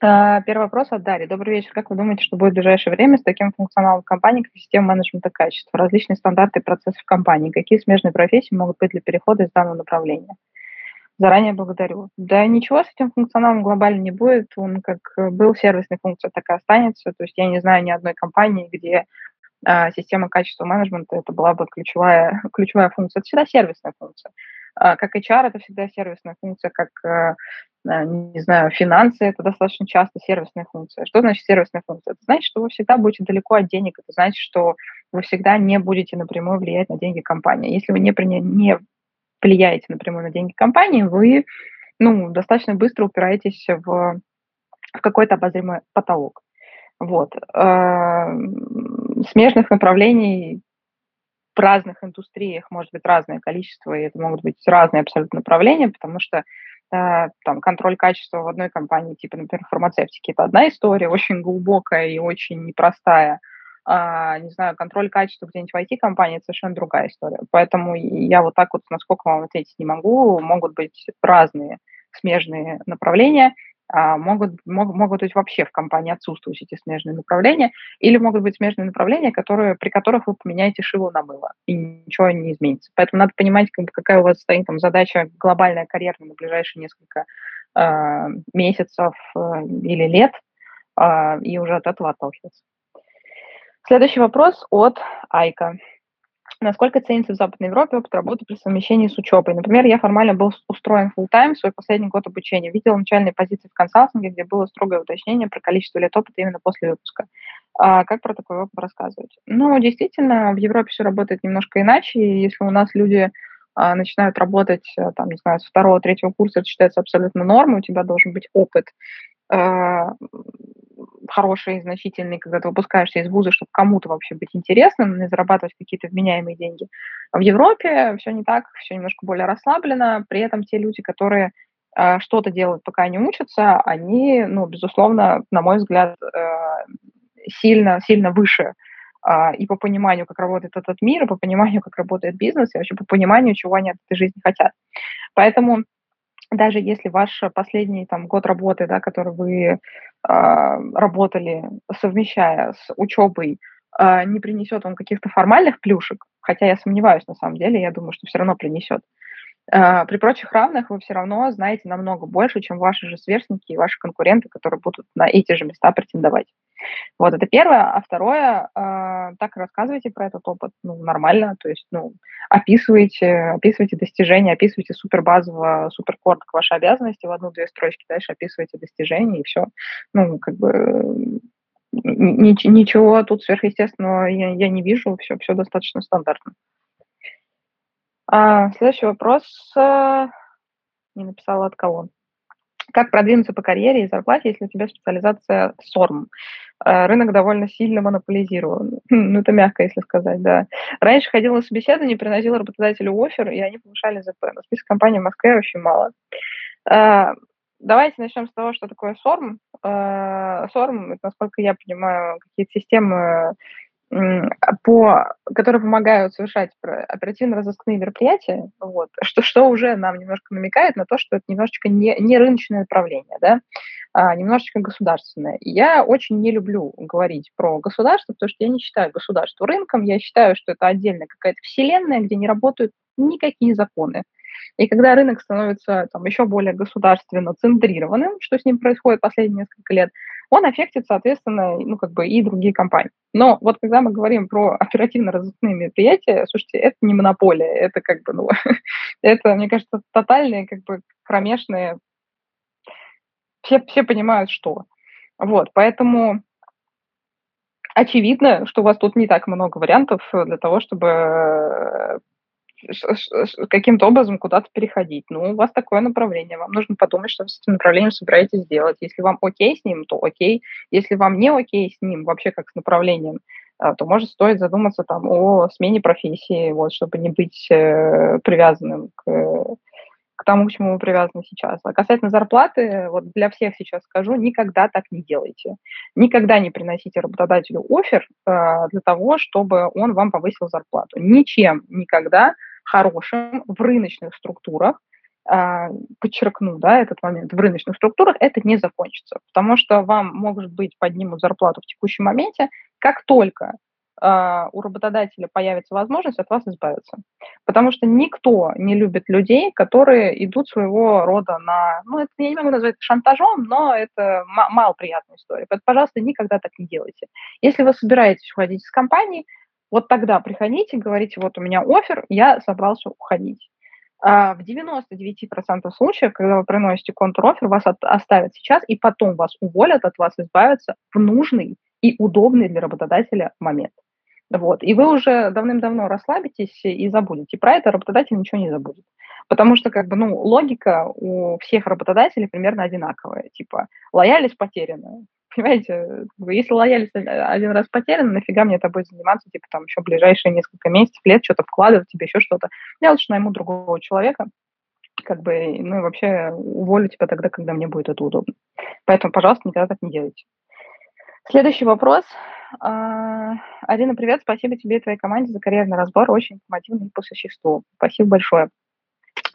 А, первый вопрос от Дарьи. Добрый вечер. Как вы думаете, что будет в ближайшее время с таким функционалом компании, как система менеджмента качества, различные стандарты и процессы в компании? Какие смежные профессии могут быть для перехода из данного направления? Заранее благодарю. Да ничего с этим функционалом глобально не будет. Он как был сервисной функцией, так и останется. То есть я не знаю ни одной компании, где а, система качества менеджмента это была бы ключевая, ключевая функция. Это всегда сервисная функция. А, как HR это всегда сервисная функция, как э, Э, не знаю, финансы – это достаточно часто сервисная функция. Что значит сервисная функция? Это значит, что вы всегда будете далеко от денег, это значит, что вы всегда не будете напрямую влиять на деньги компании. Если вы не, не влияете напрямую на деньги компании, вы ну, достаточно быстро упираетесь в, в какой-то обозримый потолок. Вот. Эм, смежных направлений в разных индустриях может быть разное количество, и это могут быть разные абсолютно направления, потому что Э, там, контроль качества в одной компании, типа, например, фармацевтики, это одна история, очень глубокая и очень непростая. А, не знаю, контроль качества где-нибудь в IT-компании – это совершенно другая история. Поэтому я вот так вот, насколько вам ответить не могу, могут быть разные смежные направления – могут, мог, могут быть вообще в компании отсутствуют эти смежные направления, или могут быть смежные направления, которые, при которых вы поменяете шило на мыло, и ничего не изменится. Поэтому надо понимать, как, какая у вас стоит там задача глобальная карьерная на ближайшие несколько э, месяцев э, или лет, э, и уже от этого отталкиваться. Следующий вопрос от Айка. Насколько ценится в Западной Европе опыт работы при совмещении с учебой? Например, я формально был устроен full-time в свой последний год обучения. Видел начальные позиции в консалтинге, где было строгое уточнение про количество лет опыта именно после выпуска. А как про такой опыт рассказывать? Ну, действительно, в Европе все работает немножко иначе. И если у нас люди а, начинают работать, а, там, не знаю, с второго, третьего курса, это считается абсолютно нормой, у тебя должен быть опыт а, хороший, значительный, когда ты выпускаешься из вуза, чтобы кому-то вообще быть интересным и зарабатывать какие-то вменяемые деньги. А в Европе все не так, все немножко более расслаблено, при этом те люди, которые э, что-то делают, пока они учатся, они, ну, безусловно, на мой взгляд, э, сильно, сильно выше э, и по пониманию, как работает этот мир, и по пониманию, как работает бизнес, и вообще по пониманию, чего они от этой жизни хотят. Поэтому даже если ваш последний там, год работы, да, который вы э, работали, совмещая с учебой, э, не принесет вам каких-то формальных плюшек, хотя я сомневаюсь на самом деле, я думаю, что все равно принесет, а, при прочих равных вы все равно знаете намного больше, чем ваши же сверстники и ваши конкуренты, которые будут на эти же места претендовать. Вот это первое. А второе, э, так и рассказывайте про этот опыт, ну, нормально, то есть, ну, описывайте, описывайте достижения, описывайте супер базово, супер коротко ваши обязанности в одну-две строчки, дальше описывайте достижения, и все. Ну, как бы ничего тут сверхъестественного я, я не вижу, все, все достаточно стандартно. А, следующий вопрос. Э, не написала от кого. Как продвинуться по карьере и зарплате, если у тебя специализация SORM? Э, рынок довольно сильно монополизирован. Ну, это мягко, если сказать, да. Раньше ходила на собеседование, приносила работодателю офер, и они повышали ЗП. Но список компаний в Москве очень мало. Э, давайте начнем с того, что такое SORM. SORM, это, насколько я понимаю, какие-то системы по, которые помогают совершать оперативно-розыскные мероприятия, вот, что, что уже нам немножко намекает на то, что это немножечко не, не рыночное направление, да, а немножечко государственное. И я очень не люблю говорить про государство, потому что я не считаю государство рынком, я считаю, что это отдельная какая-то вселенная, где не работают никакие законы. И когда рынок становится там, еще более государственно центрированным, что с ним происходит последние несколько лет, он аффектит, соответственно, ну, как бы и другие компании. Но вот когда мы говорим про оперативно-розыскные мероприятия, слушайте, это не монополия, это как бы, ну, это, мне кажется, тотальные, как бы, кромешные, все, все понимают, что. Вот, поэтому очевидно, что у вас тут не так много вариантов для того, чтобы каким-то образом куда-то переходить. Ну, у вас такое направление, вам нужно подумать, что вы с этим направлением собираетесь сделать. Если вам окей с ним, то окей. Если вам не окей с ним, вообще как с направлением, а, то может стоит задуматься там о смене профессии, вот, чтобы не быть э, привязанным к, к тому, к чему вы привязаны сейчас. А касательно зарплаты, вот для всех сейчас скажу, никогда так не делайте. Никогда не приносите работодателю офер э, для того, чтобы он вам повысил зарплату. Ничем никогда хорошим в рыночных структурах, а, подчеркну, да, этот момент, в рыночных структурах это не закончится, потому что вам, может быть, поднимут зарплату в текущем моменте, как только Uh, у работодателя появится возможность от вас избавиться. Потому что никто не любит людей, которые идут своего рода на... Ну, это я не могу назвать шантажом, но это малоприятная история. Поэтому, пожалуйста, никогда так не делайте. Если вы собираетесь уходить из компании, вот тогда приходите, говорите, вот у меня офер, я собрался уходить. А в 99% случаев, когда вы приносите контр-офер, вас от, оставят сейчас, и потом вас уволят, от вас избавятся в нужный и удобный для работодателя момент. Вот. И вы уже давным-давно расслабитесь и забудете. Про это работодатель ничего не забудет. Потому что, как бы, ну, логика у всех работодателей примерно одинаковая. Типа, лояльность потеряна. Понимаете, если лояльность один раз потеряна, нафига мне будет заниматься, типа, там, еще ближайшие несколько месяцев, лет, что-то вкладывать тебе, еще что-то. Я лучше найму другого человека, как бы, ну и вообще уволю тебя тогда, когда мне будет это удобно. Поэтому, пожалуйста, никогда так не делайте. Следующий вопрос. А, Арина, привет, спасибо тебе и твоей команде за карьерный разбор, очень информативный по существу. Спасибо большое.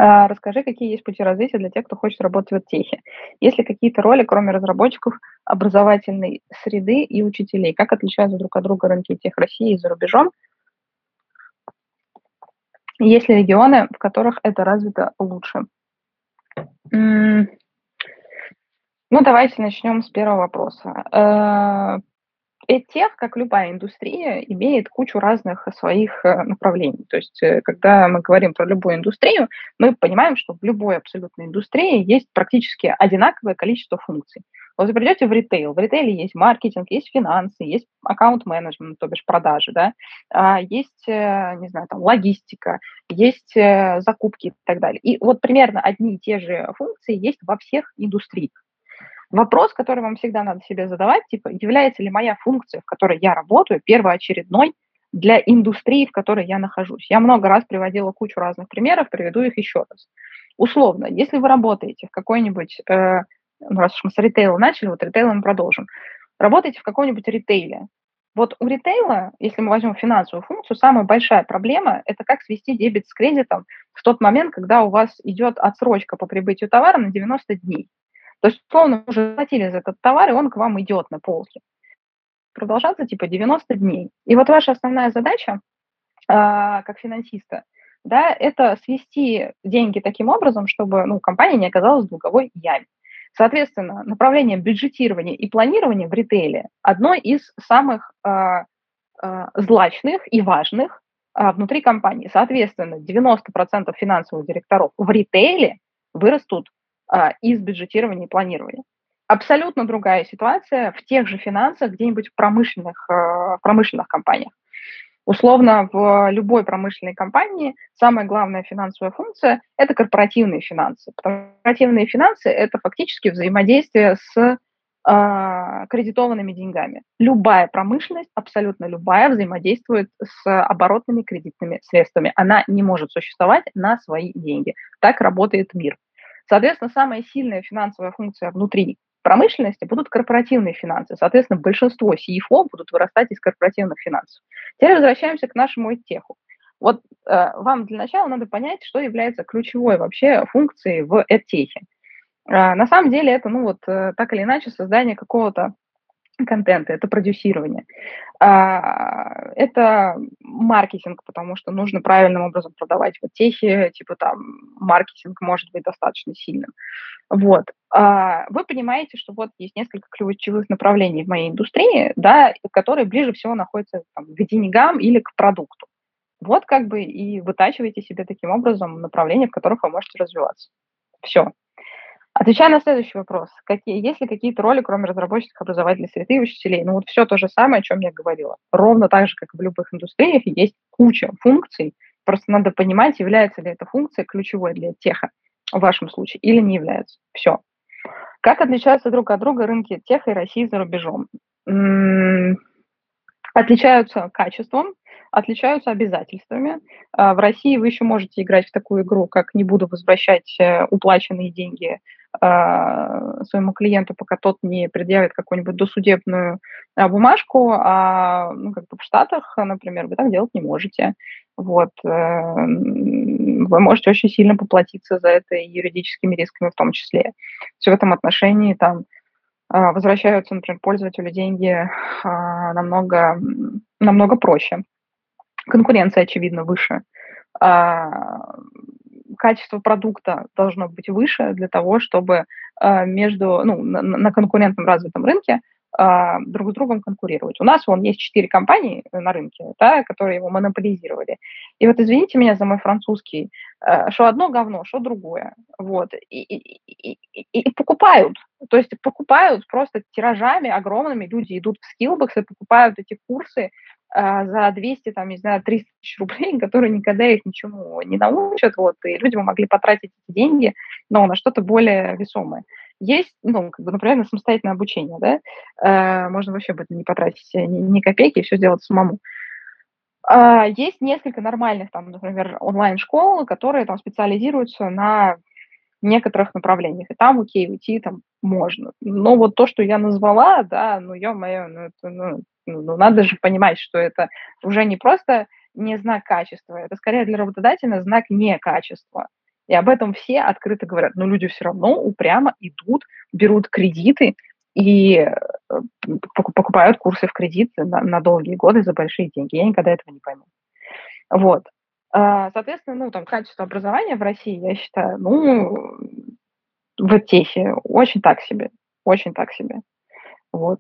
А, расскажи, какие есть пути развития для тех, кто хочет работать в техе. Есть ли какие-то роли, кроме разработчиков, образовательной среды и учителей? Как отличаются друг от друга рынки тех России и за рубежом? Есть ли регионы, в которых это развито лучше? Ну, давайте начнем с первого вопроса. Эдтех, как любая индустрия, имеет кучу разных своих э, направлений. То есть, э, когда мы говорим про любую индустрию, мы понимаем, что в любой абсолютной индустрии есть практически одинаковое количество функций. Вот вы придете в ритейл, в ритейле есть маркетинг, есть финансы, есть аккаунт-менеджмент, то бишь продажи, да, а, есть, э, не знаю, там, логистика, есть закупки и так далее. И вот примерно одни и те же функции есть во всех индустриях. Вопрос, который вам всегда надо себе задавать, типа, является ли моя функция, в которой я работаю, первоочередной для индустрии, в которой я нахожусь. Я много раз приводила кучу разных примеров, приведу их еще раз. Условно, если вы работаете в какой-нибудь, э, ну, раз уж мы с ритейла начали, вот ритейлом продолжим, работаете в какой-нибудь ритейле, вот у ритейла, если мы возьмем финансовую функцию, самая большая проблема – это как свести дебет с кредитом в тот момент, когда у вас идет отсрочка по прибытию товара на 90 дней. То есть, условно, уже заплатили за этот товар, и он к вам идет на полке. Продолжаться типа 90 дней. И вот ваша основная задача, э, как финансиста, да, это свести деньги таким образом, чтобы ну, компания не оказалась в долговой яме. Соответственно, направление бюджетирования и планирования в ритейле одно из самых э, э, злачных и важных э, внутри компании. Соответственно, 90% финансовых директоров в ритейле вырастут а, из бюджетирования и планирования. Абсолютно другая ситуация в тех же финансах, где-нибудь в промышленных, а, в промышленных компаниях. Условно, в любой промышленной компании самая главная финансовая функция – это корпоративные финансы. Корпоративные финансы – это фактически взаимодействие с э, кредитованными деньгами. Любая промышленность, абсолютно любая, взаимодействует с оборотными кредитными средствами. Она не может существовать на свои деньги. Так работает мир. Соответственно, самая сильная финансовая функция внутри промышленности будут корпоративные финансы. Соответственно, большинство CFO будут вырастать из корпоративных финансов. Теперь возвращаемся к нашему теху. Вот э, вам для начала надо понять, что является ключевой вообще функцией в EdTech. Э, на самом деле это, ну вот, э, так или иначе, создание какого-то контента, это продюсирование. А, это маркетинг, потому что нужно правильным образом продавать в техе, типа там маркетинг может быть достаточно сильным. Вот. А, вы понимаете, что вот есть несколько ключевых направлений в моей индустрии, да, которые ближе всего находятся там, к деньгам или к продукту. Вот как бы и вытачиваете себе таким образом направления, в которых вы можете развиваться. Все. Отвечая на следующий вопрос, какие, есть ли какие-то роли, кроме разработчиков, образовательной среды и учителей? Ну вот все то же самое, о чем я говорила. Ровно так же, как и в любых индустриях, есть куча функций. Просто надо понимать, является ли эта функция ключевой для теха в вашем случае или не является. Все. Как отличаются друг от друга рынки теха и России за рубежом? Отличаются качеством, отличаются обязательствами. А, в России вы еще можете играть в такую игру, как не буду возвращать э, уплаченные деньги а, своему клиенту, пока тот не предъявит какую-нибудь досудебную а, бумажку, а ну, как бы в Штатах, например, вы так делать не можете. Вот. Э, вы можете очень сильно поплатиться за это и юридическими рисками в том числе. Все в этом отношении там возвращаются, например, пользователю деньги намного, намного проще конкуренция, очевидно, выше. А, качество продукта должно быть выше для того, чтобы а, между, ну, на, конкурентном развитом рынке а, друг с другом конкурировать. У нас вон есть четыре компании на рынке, да, которые его монополизировали. И вот извините меня за мой французский, что одно говно, что другое. Вот. И, и, и, и покупают. То есть покупают просто тиражами огромными. Люди идут в Skillbox и покупают эти курсы за 200, там, не знаю, 300 тысяч рублей, которые никогда их ничему не научат, вот, и люди бы могли потратить эти деньги, но на что-то более весомое. Есть, ну, как бы, например, на самостоятельное обучение, да, э, можно вообще будет не потратить ни, копейки все сделать самому. Э, есть несколько нормальных, там, например, онлайн-школ, которые там специализируются на некоторых направлениях, и там, окей, уйти там можно. Но вот то, что я назвала, да, ну, ё-моё, ну, это, ну, ну, ну, надо же понимать, что это уже не просто не знак качества, это скорее для работодателя знак некачества. И об этом все открыто говорят. Но люди все равно упрямо идут, берут кредиты и э, покупают курсы в кредит на, на долгие годы за большие деньги. Я никогда этого не пойму. Вот. А, соответственно, ну, там, качество образования в России, я считаю, ну, в ТЕХе очень так себе, очень так себе. Вот.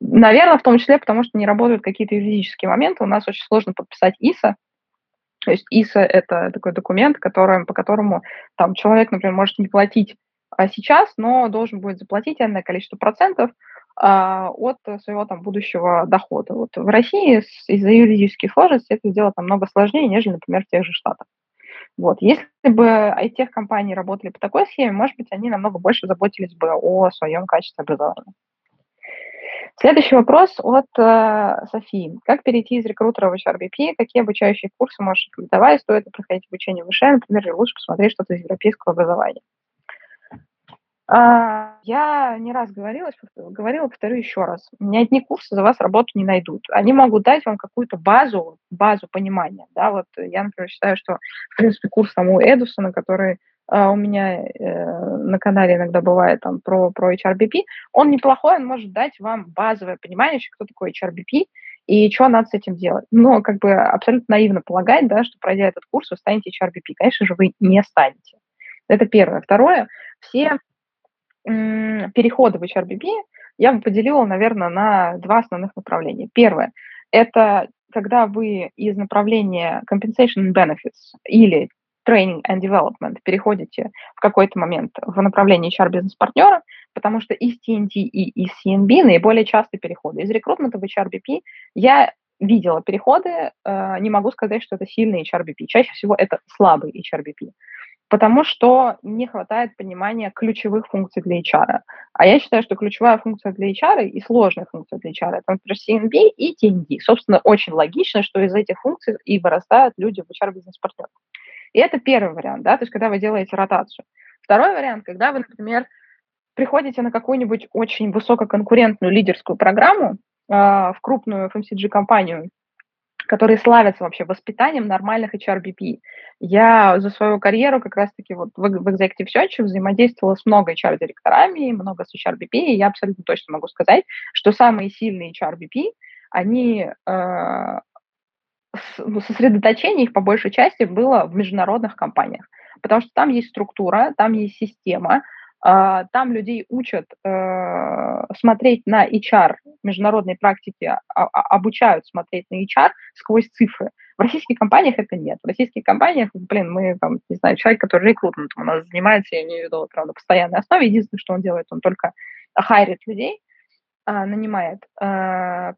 Наверное, в том числе, потому что не работают какие-то юридические моменты. У нас очень сложно подписать ИСа. То есть ИСа – это такой документ, который, по которому там, человек, например, может не платить а сейчас, но должен будет заплатить энное количество процентов а, от своего там будущего дохода. Вот в России из-за юридических сложностей это сделать намного сложнее, нежели, например, в тех же Штатах. Вот. Если бы IT-компании работали по такой схеме, может быть, они намного больше заботились бы о своем качестве образования. Следующий вопрос от э, Софии. Как перейти из рекрутера в HRBP? Какие обучающие курсы можешь рекомендовать? Стоит ли проходить обучение в ВШ, например, или лучше посмотреть что-то из европейского образования? А, я не раз говорила, говорила, повторю еще раз. Ни одни курсы за вас работу не найдут. Они могут дать вам какую-то базу, базу понимания. Да? Вот я, например, считаю, что, в принципе, курс там у Эдусона, который у меня uh, на канале иногда бывает там про, про HRBP, он неплохой, он может дать вам базовое понимание, кто такой HRBP и что надо с этим делать. Но как бы абсолютно наивно полагать, да, что пройдя этот курс, вы станете HRBP. Конечно же, вы не станете. Это первое. Второе, все переходы в HRBP я бы поделила, наверное, на два основных направления. Первое – это когда вы из направления compensation benefits или training and development переходите в какой-то момент в направление HR-бизнес-партнера, потому что из TNT и из CNB наиболее частые переходы. Из рекрутмента в HRBP я видела переходы, э, не могу сказать, что это сильный HRBP. Чаще всего это слабый HRBP, потому что не хватает понимания ключевых функций для HR. А я считаю, что ключевая функция для HR и сложная функция для HR это, например, CNB и TND. Собственно, очень логично, что из этих функций и вырастают люди в HR-бизнес-партнерах. И это первый вариант, да, то есть когда вы делаете ротацию. Второй вариант, когда вы, например, приходите на какую-нибудь очень высококонкурентную лидерскую программу э, в крупную FMCG-компанию, которые славятся вообще воспитанием нормальных HRBP. Я за свою карьеру как раз-таки вот в, в Executive Search взаимодействовала с много HR-директорами, много с HRBP, и я абсолютно точно могу сказать, что самые сильные HRBP, они э, сосредоточение их по большей части было в международных компаниях, потому что там есть структура, там есть система, а, там людей учат э, смотреть на HR, международной практики а, а, обучают смотреть на HR сквозь цифры. В российских компаниях это нет. В российских компаниях, блин, мы, там, не знаю, человек, который рекрутментом у нас занимается, я имею в виду, правда, постоянной основе, единственное, что он делает, он только хайрит людей, нанимает.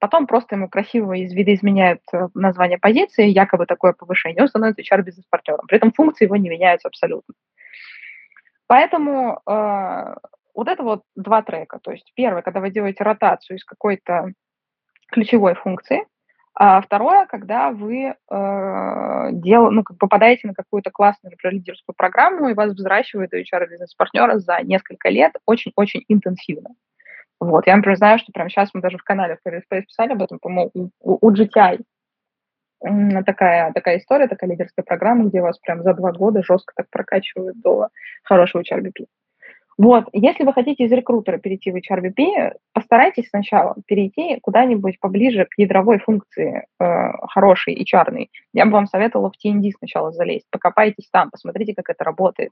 Потом просто ему красиво из вида э, название позиции, якобы такое повышение, он становится HR-бизнес-партнером. При этом функции его не меняются абсолютно. Поэтому э, вот это вот два трека. То есть первое, когда вы делаете ротацию из какой-то ключевой функции, а второе, когда вы э, дел, ну, как попадаете на какую-то классную, например, лидерскую программу, и вас взращивает HR-бизнес-партнера за несколько лет очень-очень интенсивно. Вот. Я, например, знаю, что прямо сейчас мы даже в канале в Space писали об этом, по-моему, у, у GTI такая, такая история, такая лидерская программа, где вас прям за два года жестко так прокачивают до хорошего HRBP. Вот, если вы хотите из рекрутера перейти в HRBP, постарайтесь сначала перейти куда-нибудь поближе к ядровой функции э, хорошей HR. Я бы вам советовала в TND сначала залезть, покопайтесь там, посмотрите, как это работает.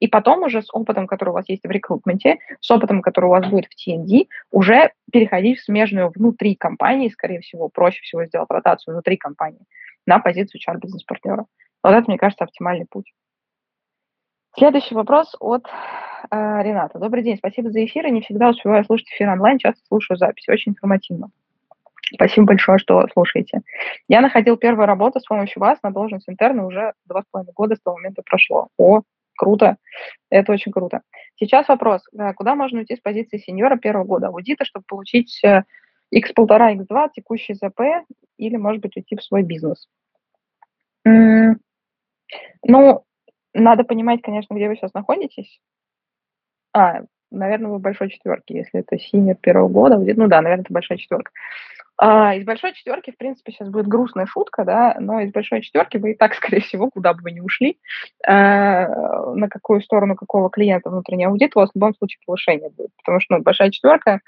И потом уже с опытом, который у вас есть в рекрутменте, с опытом, который у вас будет в TND, уже переходить в смежную внутри компании, скорее всего, проще всего сделать ротацию внутри компании на позицию HR-бизнес-партнера. Вот это, мне кажется, оптимальный путь. Следующий вопрос от э, Рената. Добрый день, спасибо за эфир. Я не всегда успеваю слушать эфир онлайн, часто слушаю запись. Очень информативно. Спасибо большое, что слушаете. Я находил первую работу с помощью вас на должность интерна уже два с половиной года с того момента прошло. О, Круто. Это очень круто. Сейчас вопрос. Куда можно уйти с позиции сеньора первого года аудита, чтобы получить x1,5, э, x2, текущий ЗП, или, может быть, уйти в свой бизнес? Ну, надо понимать, конечно, где вы сейчас находитесь. А, наверное, вы в большой четверке, если это синер первого года. Ну да, наверное, это большая четверка. А, из большой четверки, в принципе, сейчас будет грустная шутка, да, но из большой четверки вы и так, скорее всего, куда бы вы ни ушли, э, на какую сторону какого клиента внутренний аудит, у вас в любом случае повышение будет. Потому что ну, большая четверка,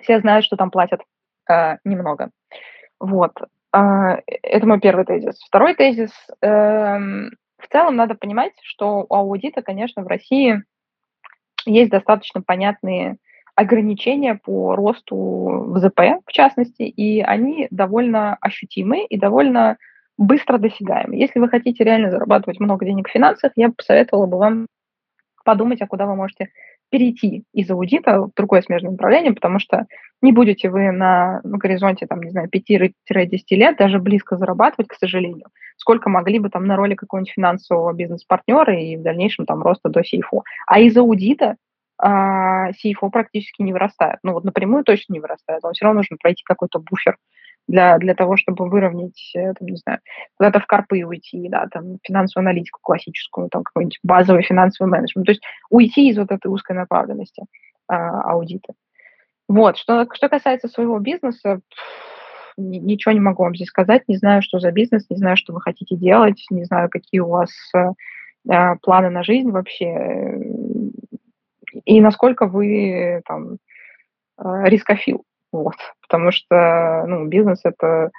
все знают, что там платят э, немного. Вот. Это мой первый тезис. Второй тезис. Э, в целом надо понимать, что у аудита, конечно, в России есть достаточно понятные ограничения по росту в ЗП, в частности, и они довольно ощутимы и довольно быстро досягаемы. Если вы хотите реально зарабатывать много денег в финансах, я бы посоветовала бы вам подумать, а куда вы можете перейти из аудита в другое смежное направление, потому что не будете вы на, на горизонте, там, не знаю, 5-10 лет даже близко зарабатывать, к сожалению, сколько могли бы там на роли какого-нибудь финансового бизнес-партнера и в дальнейшем там роста до CFO. А из аудита а, CFO практически не вырастает. Ну вот напрямую точно не вырастает. Вам все равно нужно пройти какой-то буфер для, для того, чтобы выровнять, э, там, не знаю, куда-то в карпы уйти, да, там, финансовую аналитику классическую, там, какой-нибудь базовый финансовый менеджмент. То есть уйти из вот этой узкой направленности а, аудита. Вот, что, что касается своего бизнеса, ничего не могу вам здесь сказать, не знаю, что за бизнес, не знаю, что вы хотите делать, не знаю, какие у вас э, планы на жизнь вообще и насколько вы там э, рискофил. Вот. Потому что ну, бизнес это,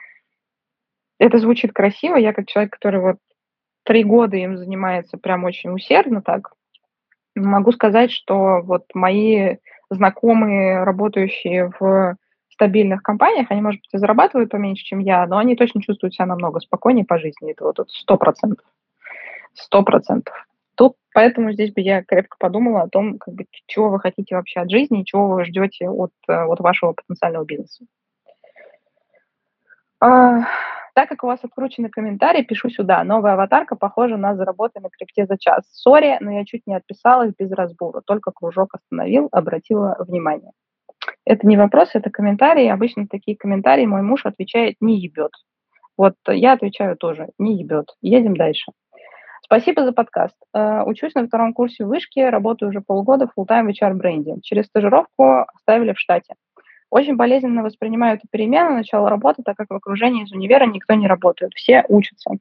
это звучит красиво. Я как человек, который вот три года им занимается прям очень усердно так, могу сказать, что вот мои знакомые, работающие в стабильных компаниях, они, может быть, и зарабатывают поменьше, чем я, но они точно чувствуют себя намного спокойнее по жизни. Это вот сто процентов. Сто процентов. Тут поэтому здесь бы я крепко подумала о том, как бы, чего вы хотите вообще от жизни чего вы ждете от, э, от вашего потенциального бизнеса. А, так как у вас откручены комментарии, пишу сюда. Новая аватарка похожа на заработай на крипте за час. Сори, но я чуть не отписалась без разбора. Только кружок остановил, обратила внимание. Это не вопрос, это комментарии. Обычно такие комментарии мой муж отвечает «не ебет». Вот я отвечаю тоже, не ебет. Едем дальше. Спасибо за подкаст. Uh, учусь на втором курсе вышки, работаю уже полгода full-time в HR-бренде. Через стажировку оставили в штате. Очень болезненно воспринимаю эту перемену, начало работы, так как в окружении из универа никто не работает, все учатся.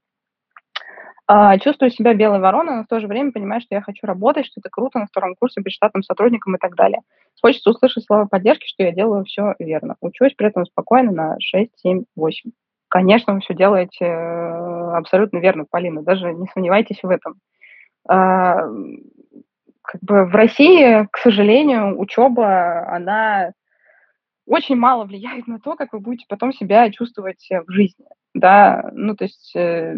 Uh, чувствую себя белой вороной, но в то же время понимаю, что я хочу работать, что это круто на втором курсе быть штатным сотрудником и так далее. Хочется услышать слова поддержки, что я делаю все верно. Учусь при этом спокойно на 6, 7, 8. Конечно, вы все делаете э, абсолютно верно, Полина, даже не сомневайтесь в этом. А, как бы в России, к сожалению, учеба, она очень мало влияет на то, как вы будете потом себя чувствовать в жизни. Да, ну, то есть э,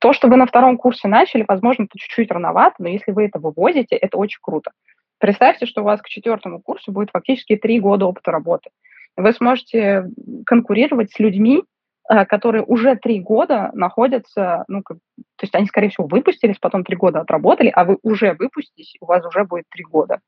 то, что вы на втором курсе начали, возможно, это чуть-чуть рановато, но если вы это вывозите, это очень круто. Представьте, что у вас к четвертому курсу будет фактически три года опыта работы вы сможете конкурировать с людьми, э, которые уже три года находятся, ну, как, то есть они, скорее всего, выпустились, потом три года отработали, а вы уже выпуститесь, у вас уже будет три года.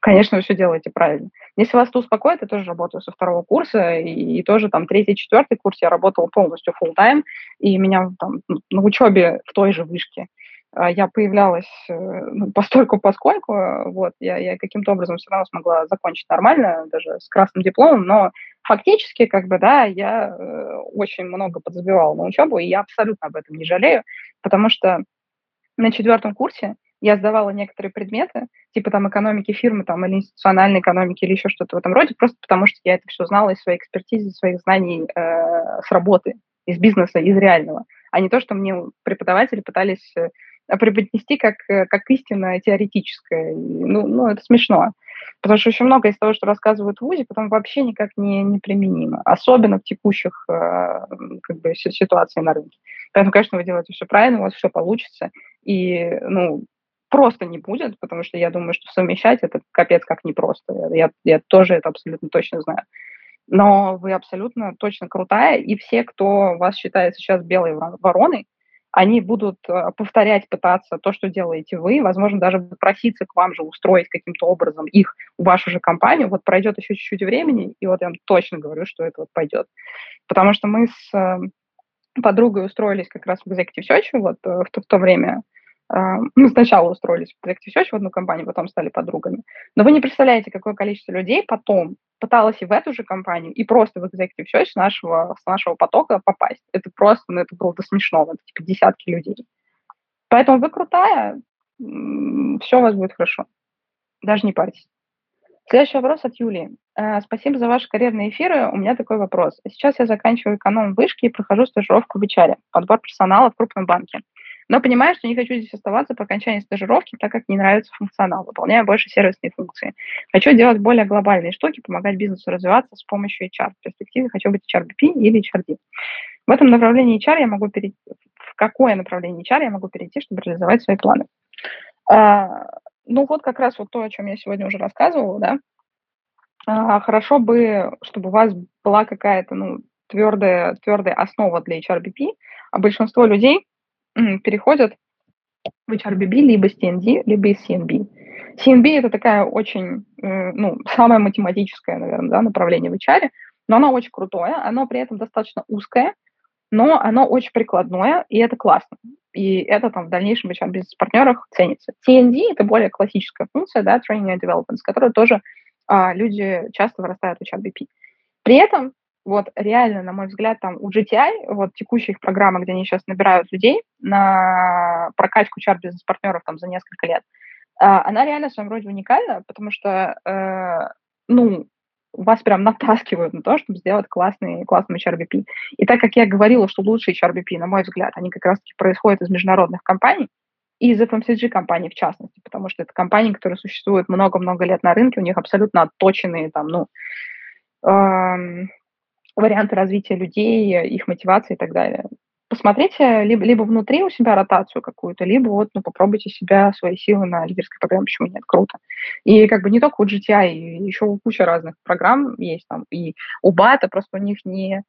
Конечно, вы все делаете правильно. Если вас это успокоит, я тоже работаю со второго курса, и, и тоже там третий, четвертый курс я работала полностью full time, и меня там на учебе в той же вышке я появлялась э, ну, постольку поскольку, вот, я, я каким-то образом все равно смогла закончить нормально, даже с красным дипломом, но фактически, как бы, да, я э, очень много подзабивала на учебу, и я абсолютно об этом не жалею, потому что на четвертом курсе я сдавала некоторые предметы, типа там экономики фирмы, там, или институциональной экономики, или еще что-то в этом роде, просто потому что я это все знала из своей экспертизы, из своих знаний э, с работы, из бизнеса, из реального, а не то, что мне преподаватели пытались э, преподнести как, э, как истинно теоретическое. Ну, ну, это смешно. Потому что очень много из того, что рассказывают в ВУЗе, потом вообще никак не, не применимо. Особенно в текущих э, как бы, ситуациях на рынке. Поэтому, конечно, вы делаете все правильно, у вас все получится. И, ну, просто не будет, потому что я думаю, что совмещать это капец как непросто. Я, я тоже это абсолютно точно знаю. Но вы абсолютно точно крутая, и все, кто вас считает сейчас белой вороной, они будут э, повторять, пытаться то, что делаете вы, возможно, даже проситься к вам же устроить каким-то образом их вашу же компанию. Вот пройдет еще чуть-чуть времени, и вот я вам точно говорю, что это вот пойдет. Потому что мы с э, подругой устроились как раз в Executive Search вот э, в то, в то время, мы сначала устроились в Executive Search в одну компанию, потом стали подругами. Но вы не представляете, какое количество людей потом пыталась и в эту же компанию, и просто в Executive Search нашего, с нашего потока попасть. Это просто, ну, это было до смешного, это типа десятки людей. Поэтому вы крутая, все у вас будет хорошо. Даже не парьтесь. Следующий вопрос от Юлии. Э, спасибо за ваши карьерные эфиры. У меня такой вопрос. Сейчас я заканчиваю эконом вышки и прохожу стажировку в HR, подбор персонала в крупном банке. Но понимаю, что не хочу здесь оставаться по окончании стажировки, так как не нравится функционал, выполняя больше сервисные функции. Хочу делать более глобальные штуки, помогать бизнесу развиваться с помощью HR. В перспективе хочу быть HRBP или HRD. В этом направлении HR я могу перейти, в какое направление HR я могу перейти, чтобы реализовать свои планы. А, ну вот как раз вот то, о чем я сегодня уже рассказывала, да. А, хорошо бы, чтобы у вас была какая-то, ну, твердая, твердая основа для HRBP, а большинство людей переходят в HRBB либо с TND, либо из CNB. CNB – это такая очень, э, ну, самое математическое, наверное, да, направление в HR, но оно очень крутое, оно при этом достаточно узкое, но оно очень прикладное, и это классно. И это там в дальнейшем в HR-бизнес-партнерах ценится. TND – это более классическая функция, да, Training and Development, с которой тоже а, люди часто вырастают в HRBP. При этом вот реально, на мой взгляд, там у GTI, вот текущая их программа, где они сейчас набирают людей на прокачку чар-бизнес-партнеров там за несколько лет, а, она реально в своем роде уникальна, потому что, э, ну, вас прям натаскивают на то, чтобы сделать классный, классный HRBP. И так как я говорила, что лучшие HRBP, на мой взгляд, они как раз-таки происходят из международных компаний, и из FMCG-компаний в частности, потому что это компании, которые существуют много-много лет на рынке, у них абсолютно отточенные там, ну, варианты развития людей, их мотивации и так далее. Посмотрите либо, либо внутри у себя ротацию какую-то, либо вот, ну, попробуйте себя, свои силы на лидерской программе, почему нет, круто. И как бы не только у GTI, еще куча разных программ есть там, и у БАТа просто у них не,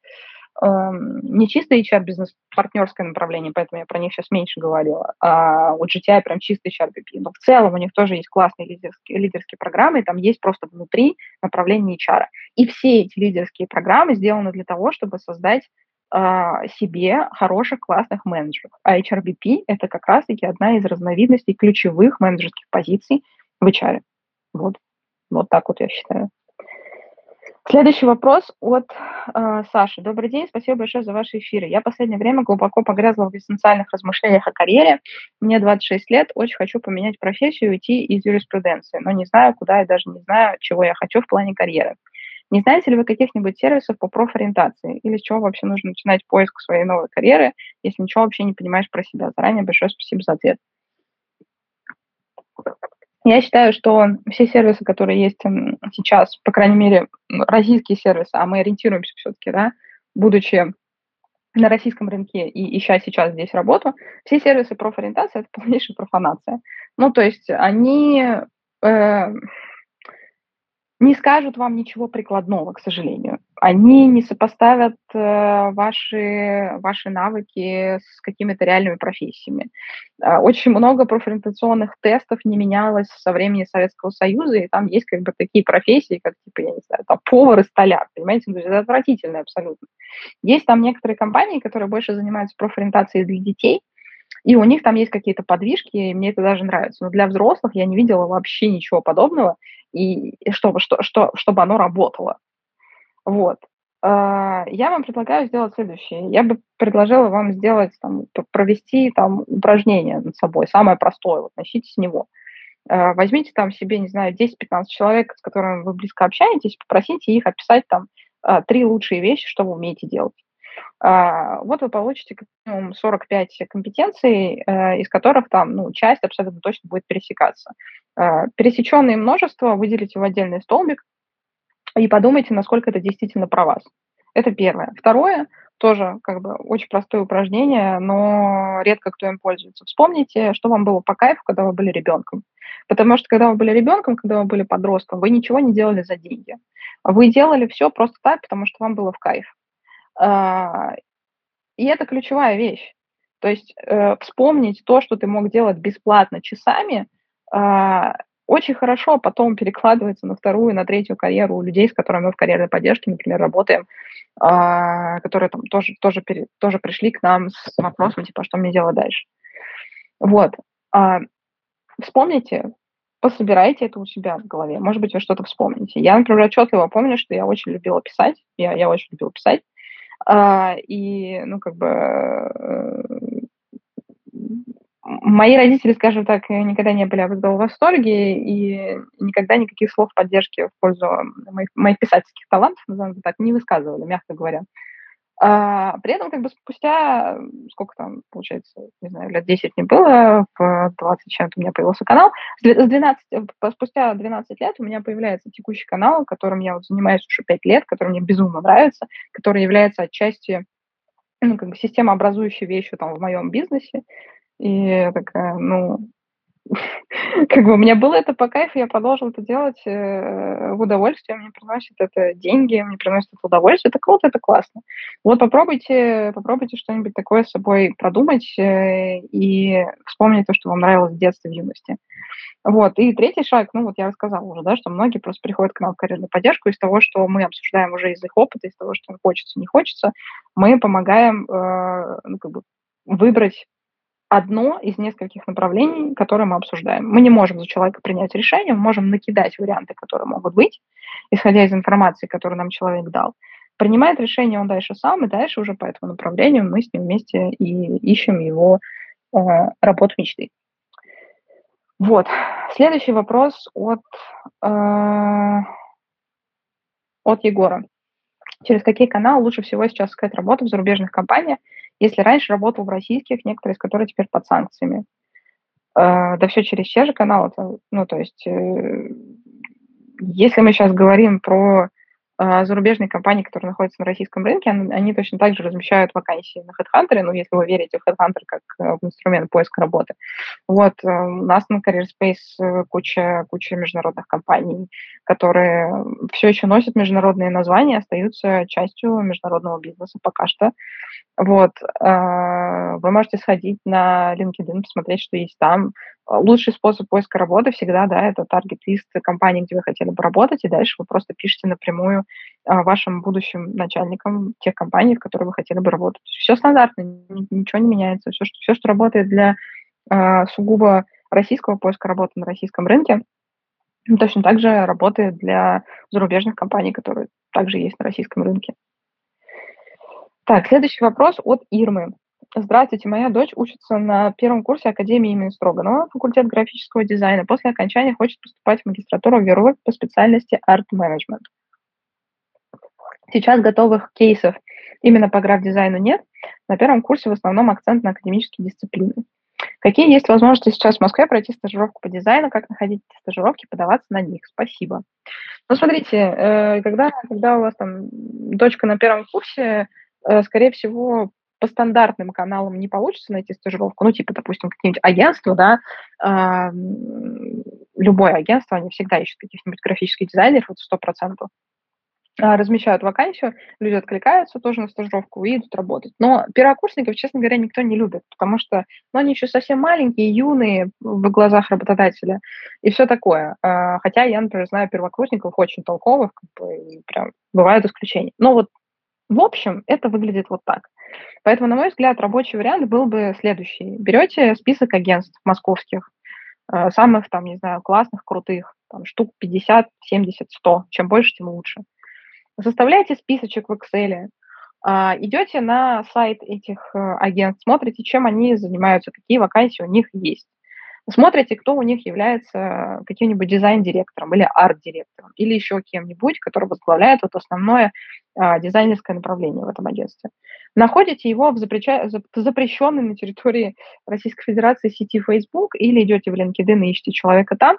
не чисто HR-бизнес, партнерское направление, поэтому я про них сейчас меньше говорила, а у GTI прям чисто HR-BP. Но в целом у них тоже есть классные лидерские, лидерские программы, и там есть просто внутри направление HR. И все эти лидерские программы сделаны для того, чтобы создать а, себе хороших, классных менеджеров. А HRBP – это как раз-таки одна из разновидностей ключевых менеджерских позиций в HR. Вот, вот так вот я считаю. Следующий вопрос от э, Саши. Добрый день, спасибо большое за ваши эфиры. Я в последнее время глубоко погрязла в экзистенциальных размышлениях о карьере. Мне 26 лет, очень хочу поменять профессию и уйти из юриспруденции, но не знаю, куда и даже не знаю, чего я хочу в плане карьеры. Не знаете ли вы каких-нибудь сервисов по профориентации? Или с чего вообще нужно начинать поиск своей новой карьеры, если ничего вообще не понимаешь про себя? Заранее большое спасибо за ответ. Я считаю, что все сервисы, которые есть сейчас, по крайней мере, российские сервисы, а мы ориентируемся все-таки, да, будучи на российском рынке и ища сейчас здесь работу, все сервисы профориентации – это полнейшая профанация. Ну, то есть они э, не скажут вам ничего прикладного, к сожалению. Они не сопоставят э, ваши, ваши навыки с какими-то реальными профессиями. Э, очень много профориентационных тестов не менялось со времени Советского Союза, и там есть как бы такие профессии, как, типа, я не знаю, там, повар и столяр, понимаете? Ну, это отвратительно абсолютно. Есть там некоторые компании, которые больше занимаются профориентацией для детей, и у них там есть какие-то подвижки, и мне это даже нравится. Но для взрослых я не видела вообще ничего подобного и чтобы, что, что, чтобы оно работало. Вот. А, я вам предлагаю сделать следующее. Я бы предложила вам сделать, там, провести там упражнение над собой, самое простое, вот начните с него. А, возьмите там себе, не знаю, 10-15 человек, с которыми вы близко общаетесь, попросите их описать там а, три лучшие вещи, что вы умеете делать. Вот вы получите как минимум 45 компетенций, э, из которых там, ну, часть абсолютно точно будет пересекаться. Э, пересеченные множество выделите в отдельный столбик и подумайте, насколько это действительно про вас. Это первое. Второе, тоже как бы очень простое упражнение, но редко кто им пользуется. Вспомните, что вам было по кайфу, когда вы были ребенком. Потому что когда вы были ребенком, когда вы были подростком, вы ничего не делали за деньги. Вы делали все просто так, потому что вам было в кайф. А, и это ключевая вещь. То есть э, вспомнить то, что ты мог делать бесплатно часами, а, очень хорошо потом перекладывается на вторую, на третью карьеру у людей, с которыми мы в карьерной поддержке, например, работаем, а, которые там тоже, тоже, пере, тоже пришли к нам с вопросом, типа, что мне делать дальше. Вот. А, вспомните, пособирайте это у себя в голове. Может быть, вы что-то вспомните. Я, например, отчетливо помню, что я очень любила писать. Я, я очень любила писать. А, и, ну, как бы, э, мои родители, скажем так, никогда не были в восторге и никогда никаких слов поддержки в пользу моих, моих писательских талантов, назовем так, не высказывали, мягко говоря. А, при этом, как бы спустя, сколько там, получается, не знаю, лет 10 не было, в 20 чем-то у меня появился канал. С 12, спустя 12 лет у меня появляется текущий канал, которым я вот занимаюсь уже 5 лет, который мне безумно нравится, который является отчасти ну, как бы системообразующей вещью там в моем бизнесе. И такая, ну, как бы у меня было это по кайфу, я продолжила это делать э, в удовольствие, мне приносит это деньги, мне приносит это удовольствие, это круто, это классно. Вот попробуйте, попробуйте что-нибудь такое с собой продумать э, и вспомнить то, что вам нравилось в детстве, в юности. Вот, и третий шаг, ну вот я рассказала уже, да, что многие просто приходят к нам в карьерную поддержку из того, что мы обсуждаем уже из их опыта, из того, что им хочется, не хочется, мы помогаем э, ну, как бы выбрать одно из нескольких направлений, которые мы обсуждаем. Мы не можем за человека принять решение, мы можем накидать варианты, которые могут быть, исходя из информации, которую нам человек дал. Принимает решение он дальше сам, и дальше уже по этому направлению мы с ним вместе и ищем его э, работу мечты. Вот. Следующий вопрос от, э, от Егора. Через какие каналы лучше всего сейчас искать работу в зарубежных компаниях, если раньше работал в российских, некоторые из которых теперь под санкциями. Э, да все через те же каналы. Ну, то есть, э, если мы сейчас говорим про зарубежные компании, которые находятся на российском рынке, они, точно так же размещают вакансии на HeadHunter, ну, если вы верите в HeadHunter как э, в инструмент поиска работы. Вот, э, у нас на Career Space э, куча, куча международных компаний, которые все еще носят международные названия, остаются частью международного бизнеса пока что. Вот, вы можете сходить на LinkedIn, посмотреть, что есть там. Лучший способ поиска работы всегда, да, это таргет-лист компании, где вы хотели бы работать, и дальше вы просто пишете напрямую а, вашим будущим начальникам тех компаний, в которые вы хотели бы работать. Все стандартно, ничего не меняется. Все, что, все, что работает для а, сугубо российского поиска работы на российском рынке, точно так же работает для зарубежных компаний, которые также есть на российском рынке. Так, следующий вопрос от Ирмы. Здравствуйте, моя дочь учится на первом курсе Академии имени Строганова, факультет графического дизайна. После окончания хочет поступать в магистратуру в ВИРО по специальности арт-менеджмент. Сейчас готовых кейсов именно по граф-дизайну нет. На первом курсе в основном акцент на академические дисциплины. Какие есть возможности сейчас в Москве пройти стажировку по дизайну, как находить эти стажировки, подаваться на них? Спасибо. Ну, смотрите, э, когда, когда у вас там дочка на первом курсе, э, скорее всего, по стандартным каналам не получится найти стажировку, ну, типа, допустим, какие-нибудь агентства, да, э, любое агентство, они всегда ищут каких-нибудь графических дизайнеров, вот сто процентов, а, размещают вакансию, люди откликаются тоже на стажировку и идут работать. Но первокурсников, честно говоря, никто не любит, потому что ну, они еще совсем маленькие, юные в глазах работодателя и все такое. А, хотя я, например, знаю первокурсников очень толковых, как бы, прям бывают исключения. Но вот в общем, это выглядит вот так. Поэтому, на мой взгляд, рабочий вариант был бы следующий. Берете список агентств московских, э, самых там, не знаю, классных, крутых, там, штук 50, 70, 100. Чем больше, тем лучше. Составляете списочек в Excel, а, идете на сайт этих э, агентств, смотрите, чем они занимаются, какие вакансии у них есть. Смотрите, кто у них является каким-нибудь дизайн-директором или арт-директором, или еще кем-нибудь, который возглавляет вот основное а, дизайнерское направление в этом агентстве. Находите его в, запреща... запрещенной на территории Российской Федерации сети Facebook или идете в LinkedIn и ищете человека там,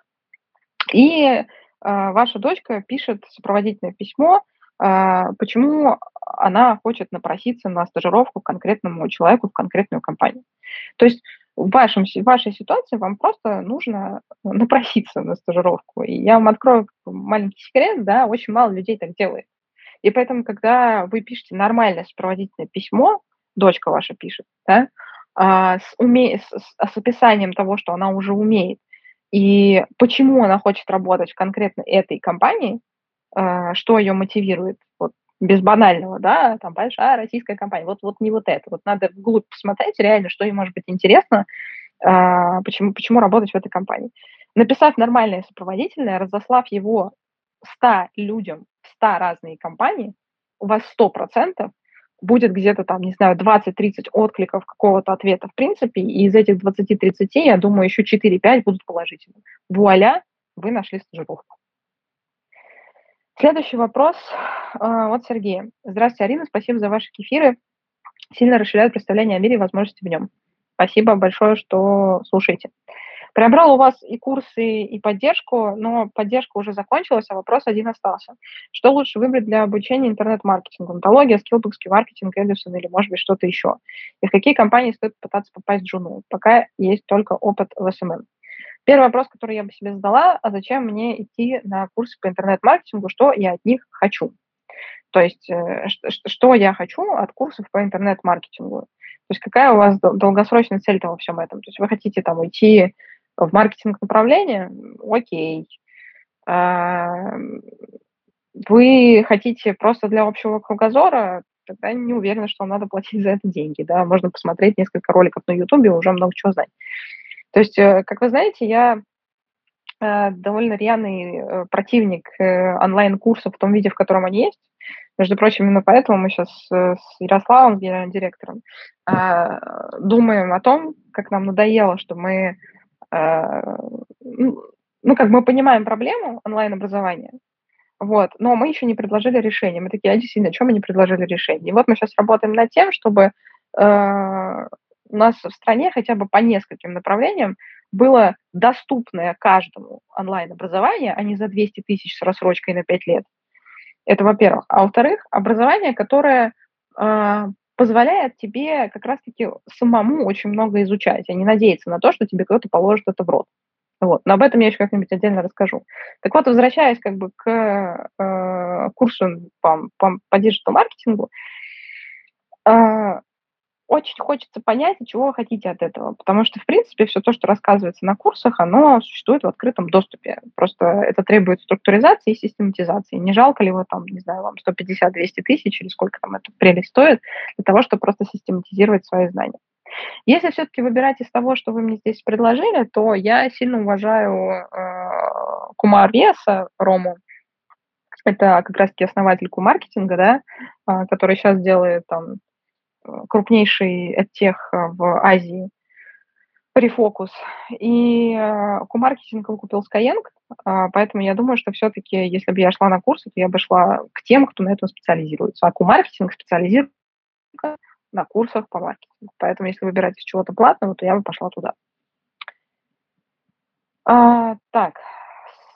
и а, ваша дочка пишет сопроводительное письмо, а, почему она хочет напроситься на стажировку к конкретному человеку в конкретную компанию. То есть в, вашем, в вашей ситуации вам просто нужно напроситься на стажировку. И я вам открою маленький секрет, да, очень мало людей так делает. И поэтому, когда вы пишете нормальное сопроводительное письмо, дочка ваша пишет, да, а, с, уме... с, описанием того, что она уже умеет, и почему она хочет работать в конкретно этой компании, а, что ее мотивирует, без банального, да, там большая российская компания, вот, вот не вот это, вот надо вглубь посмотреть реально, что ей может быть интересно, а, почему, почему работать в этой компании. Написав нормальное сопроводительное, разослав его 100 людям, 100 разные компании, у вас 100% будет где-то там, не знаю, 20-30 откликов какого-то ответа в принципе, и из этих 20-30, я думаю, еще 4-5 будут положительными. Вуаля, вы нашли стажировку. Следующий вопрос а, от Сергея. Здравствуйте, Арина, спасибо за ваши кефиры. Сильно расширяют представление о мире и возможности в нем. Спасибо большое, что слушаете. Приобрел у вас и курсы, и поддержку, но поддержка уже закончилась, а вопрос один остался. Что лучше выбрать для обучения интернет-маркетингу? Нетология, Skillbox ский маркетинг, Eduson или, может быть, что-то еще? И в какие компании стоит пытаться попасть в джуну? Пока есть только опыт в SMM. Первый вопрос, который я бы себе задала, а зачем мне идти на курсы по интернет-маркетингу, что я от них хочу? То есть, э, что я хочу от курсов по интернет-маркетингу? То есть, какая у вас долгосрочная цель во всем этом? То есть, вы хотите там уйти в маркетинг направление? Окей. Вы хотите просто для общего кругозора? Тогда не уверена, что надо платить за это деньги. Да? Можно посмотреть несколько роликов на YouTube и уже много чего знать. То есть, э, как вы знаете, я э, довольно рьяный э, противник онлайн-курсов в том виде, в котором они есть. Между прочим, именно поэтому мы сейчас с Ярославом, генеральным директором, думаем о том, как нам надоело, что мы, ну, как мы понимаем проблему онлайн-образования, вот, но мы еще не предложили решение. Мы такие, а действительно, чем мы не предложили решение? И вот мы сейчас работаем над тем, чтобы у нас в стране хотя бы по нескольким направлениям было доступное каждому онлайн-образование, а не за 200 тысяч с рассрочкой на 5 лет. Это во-первых. А во-вторых, образование, которое э, позволяет тебе как раз-таки самому очень много изучать, а не надеяться на то, что тебе кто-то положит это в рот. Вот. Но об этом я еще как-нибудь отдельно расскажу. Так вот, возвращаясь как бы к э, курсу по, по, по диджитал-маркетингу, э, очень хочется понять, чего вы хотите от этого, потому что, в принципе, все то, что рассказывается на курсах, оно существует в открытом доступе. Просто это требует структуризации и систематизации. Не жалко ли вы там, не знаю, вам 150-200 тысяч или сколько там это прелесть стоит для того, чтобы просто систематизировать свои знания? Если все-таки выбирать из того, что вы мне здесь предложили, то я сильно уважаю э, Кумар Веса, Рому, это как раз-таки основатель Q-маркетинга, да, э, который сейчас делает там крупнейший тех э, в Азии, Refocus. И Q-маркетинг э, купил Skyeng, а, поэтому я думаю, что все-таки, если бы я шла на курсы, то я бы шла к тем, кто на этом специализируется. А Q-маркетинг специализируется на курсах по маркетингу. Поэтому, если выбирать из чего-то платного, то я бы пошла туда. А, так,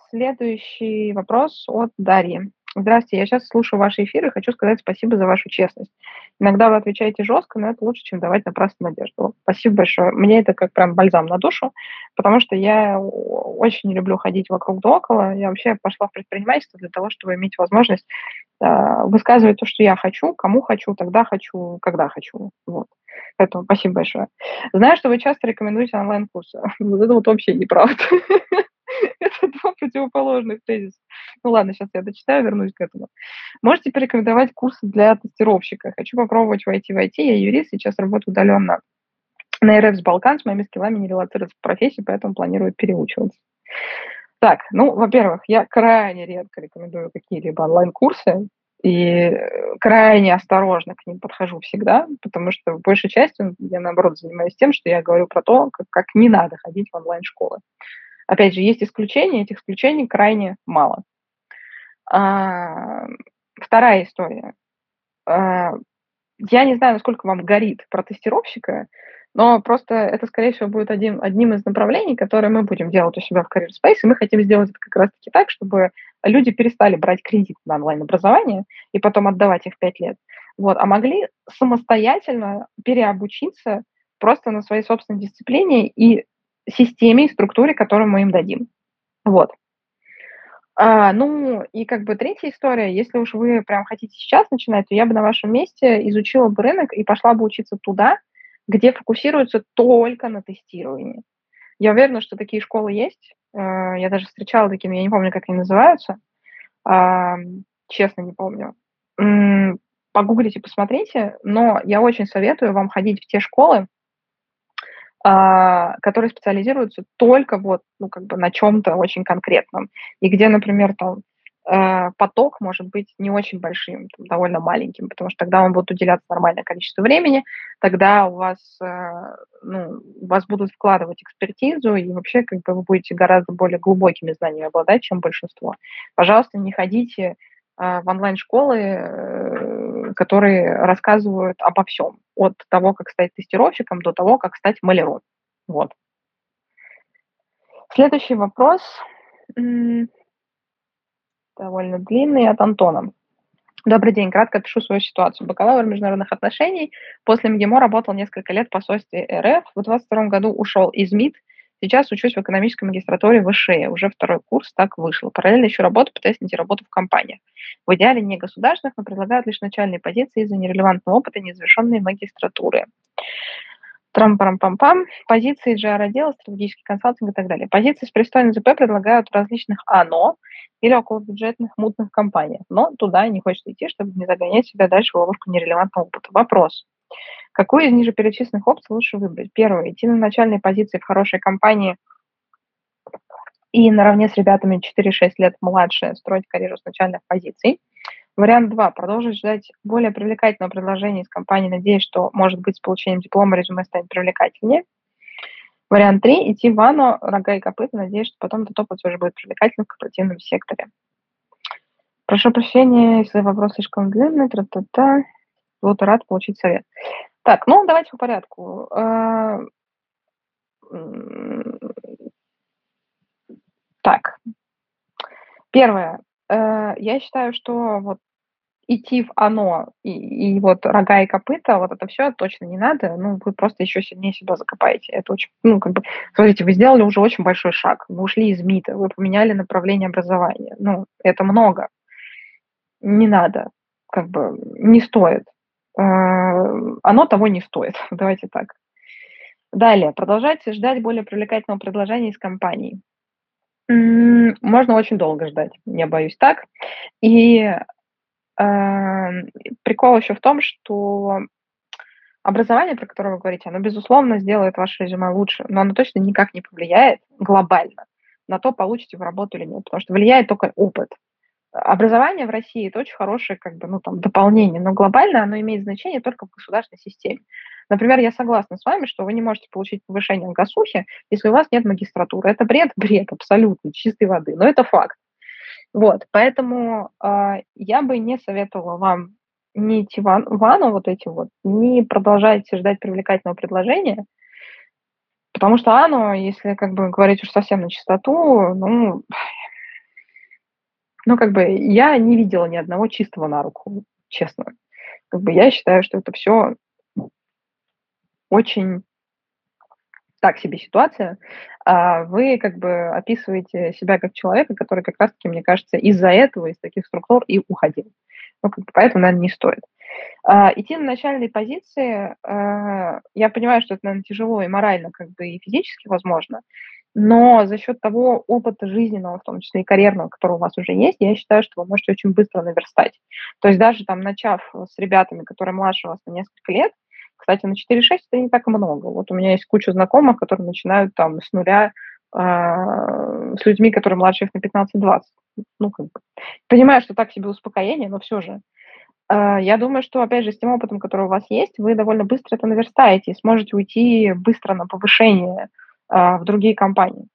следующий вопрос от Дарьи. Здравствуйте, я сейчас слушаю ваши эфиры и хочу сказать спасибо за вашу честность. Иногда вы отвечаете жестко, но это лучше, чем давать напрасную надежду. Спасибо большое. Мне это как прям бальзам на душу, потому что я очень не люблю ходить вокруг да около. Я вообще пошла в предпринимательство для того, чтобы иметь возможность э, высказывать то, что я хочу, кому хочу, тогда хочу, когда хочу. Вот. Поэтому спасибо большое. Знаю, что вы часто рекомендуете онлайн-курсы. Вот это вот вообще неправда. Это два противоположных тезиса. Ну ладно, сейчас я дочитаю, вернусь к этому. Можете порекомендовать курсы для тестировщика. Хочу попробовать войти в IT. Я юрист, сейчас работаю удаленно на РФ с Балкан, с моими скиллами не релацируется в профессии, поэтому планирую переучиваться. Так, ну, во-первых, я крайне редко рекомендую какие-либо онлайн-курсы, и крайне осторожно к ним подхожу всегда, потому что в большей части я, наоборот, занимаюсь тем, что я говорю про то, как, как не надо ходить в онлайн-школы. Опять же, есть исключения, этих исключений крайне мало. А, вторая история. А, я не знаю, насколько вам горит про тестировщика, но просто это, скорее всего, будет один, одним из направлений, которые мы будем делать у себя в Career Space, и мы хотим сделать это как раз-таки так, чтобы люди перестали брать кредит на онлайн-образование и потом отдавать их пять лет, вот, а могли самостоятельно переобучиться просто на своей собственной дисциплине и системе и структуре, которую мы им дадим. Вот. А, ну, и как бы третья история, если уж вы прям хотите сейчас начинать, то я бы на вашем месте изучила бы рынок и пошла бы учиться туда, где фокусируются только на тестировании. Я уверена, что такие школы есть. А, я даже встречала такие, но я не помню, как они называются. А, честно, не помню. Погуглите, посмотрите, но я очень советую вам ходить в те школы, которые специализируются только вот, ну, как бы на чем-то очень конкретном. И где, например, там э, поток может быть не очень большим, там, довольно маленьким, потому что тогда он будет уделяться нормальное количество времени, тогда у вас, э, ну, вас будут вкладывать экспертизу, и вообще как бы вы будете гораздо более глубокими знаниями обладать, чем большинство. Пожалуйста, не ходите э, в онлайн-школы, которые рассказывают обо всем, от того, как стать тестировщиком, до того, как стать маляром. Вот. Следующий вопрос довольно длинный от Антона. Добрый день, кратко опишу свою ситуацию. Бакалавр международных отношений. После МГИМО работал несколько лет в посольстве РФ. В 2022 году ушел из МИД Сейчас учусь в экономической магистратуре в ИШЕ, уже второй курс так вышло. Параллельно еще работаю, пытаюсь найти работу в компаниях. В идеале не государственных, но предлагают лишь начальные позиции из-за нерелевантного опыта незавершенной магистратуры. Трам-парам-пам-пам. Позиции GR-отдела, стратегический консалтинг и так далее. Позиции с пристойной ЗП предлагают в различных АНО или околобюджетных мутных компаниях. Но туда не хочется идти, чтобы не загонять себя дальше в ловушку нерелевантного опыта. Вопрос. Какую из ниже перечисленных опций лучше выбрать? Первое. Идти на начальной позиции в хорошей компании и наравне с ребятами 4-6 лет младше строить карьеру с начальных позиций. Вариант 2. Продолжить ждать более привлекательного предложения из компании, надеясь, что, может быть, с получением диплома резюме станет привлекательнее. Вариант 3. Идти в АНО, рога и копыта, надеясь, что потом этот опыт уже будет привлекательным в корпоративном секторе. Прошу прощения, если вопрос слишком длинный. Тра-та-та. Буду рад получить совет. Так, ну давайте по порядку. А, так, первое. Э, я считаю, что вот идти в оно и, и вот рога и копыта, вот это все точно не надо. Ну, вы просто еще сильнее себя закопаете. Это очень, ну, как бы, смотрите, вы сделали уже очень большой шаг. Вы ушли из МИДа, вы поменяли направление образования. Ну, это много. Не надо, как бы, не стоит. Оно того не стоит. Давайте так. Далее, продолжайте ждать более привлекательного предложения из компании. Можно очень долго ждать, я боюсь так. И э, прикол еще в том, что образование, про которое вы говорите, оно, безусловно, сделает ваше резюме лучше, но оно точно никак не повлияет глобально на то, получите вы работу или нет, потому что влияет только опыт. Образование в России – это очень хорошее как бы, ну, там, дополнение, но глобально оно имеет значение только в государственной системе. Например, я согласна с вами, что вы не можете получить повышение в ГАСУХе, если у вас нет магистратуры. Это бред, бред абсолютно, чистой воды, но это факт. Вот, поэтому э, я бы не советовала вам не идти в ванну вот эти вот, не продолжайте ждать привлекательного предложения, потому что оно, если как бы говорить уж совсем на чистоту, ну, ну, как бы я не видела ни одного чистого на руку, честно. Как бы я считаю, что это все очень так себе ситуация, а вы как бы описываете себя как человека, который как раз-таки, мне кажется, из-за этого, из таких структур и уходил. Ну, как бы поэтому, наверное, не стоит. А, идти на начальные позиции, а, я понимаю, что это, наверное, тяжело и морально, как бы и физически возможно, но за счет того опыта жизненного, в том числе и карьерного, который у вас уже есть, я считаю, что вы можете очень быстро наверстать. То есть даже там, начав с ребятами, которые младше вас на несколько лет, кстати, на 4,6 это не так много. Вот у меня есть куча знакомых, которые начинают там с нуля э, с людьми, которые младше их на 15-20. Ну, как бы. Понимаю, что так себе успокоение, но все же. Э, я думаю, что, опять же, с тем опытом, который у вас есть, вы довольно быстро это наверстаете и сможете уйти быстро на повышение в другие компании.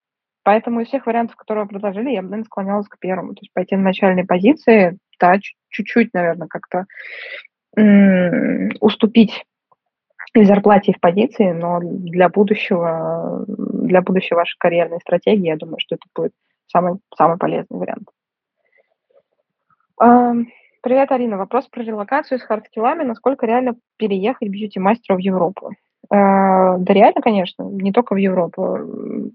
Поэтому из всех вариантов, которые вы предложили, я бы, наверное, склонялась к первому. То есть пойти на начальные позиции, да, чуть-чуть, наверное, как-то уступить в зарплате, и в позиции, но для будущего, для будущей вашей карьерной стратегии, я думаю, что это будет самый, самый полезный вариант. Привет, Арина. Вопрос про релокацию с hard skill ами. Насколько реально переехать бьюти-мастеру в Европу? А, да реально, конечно, не только в Европу,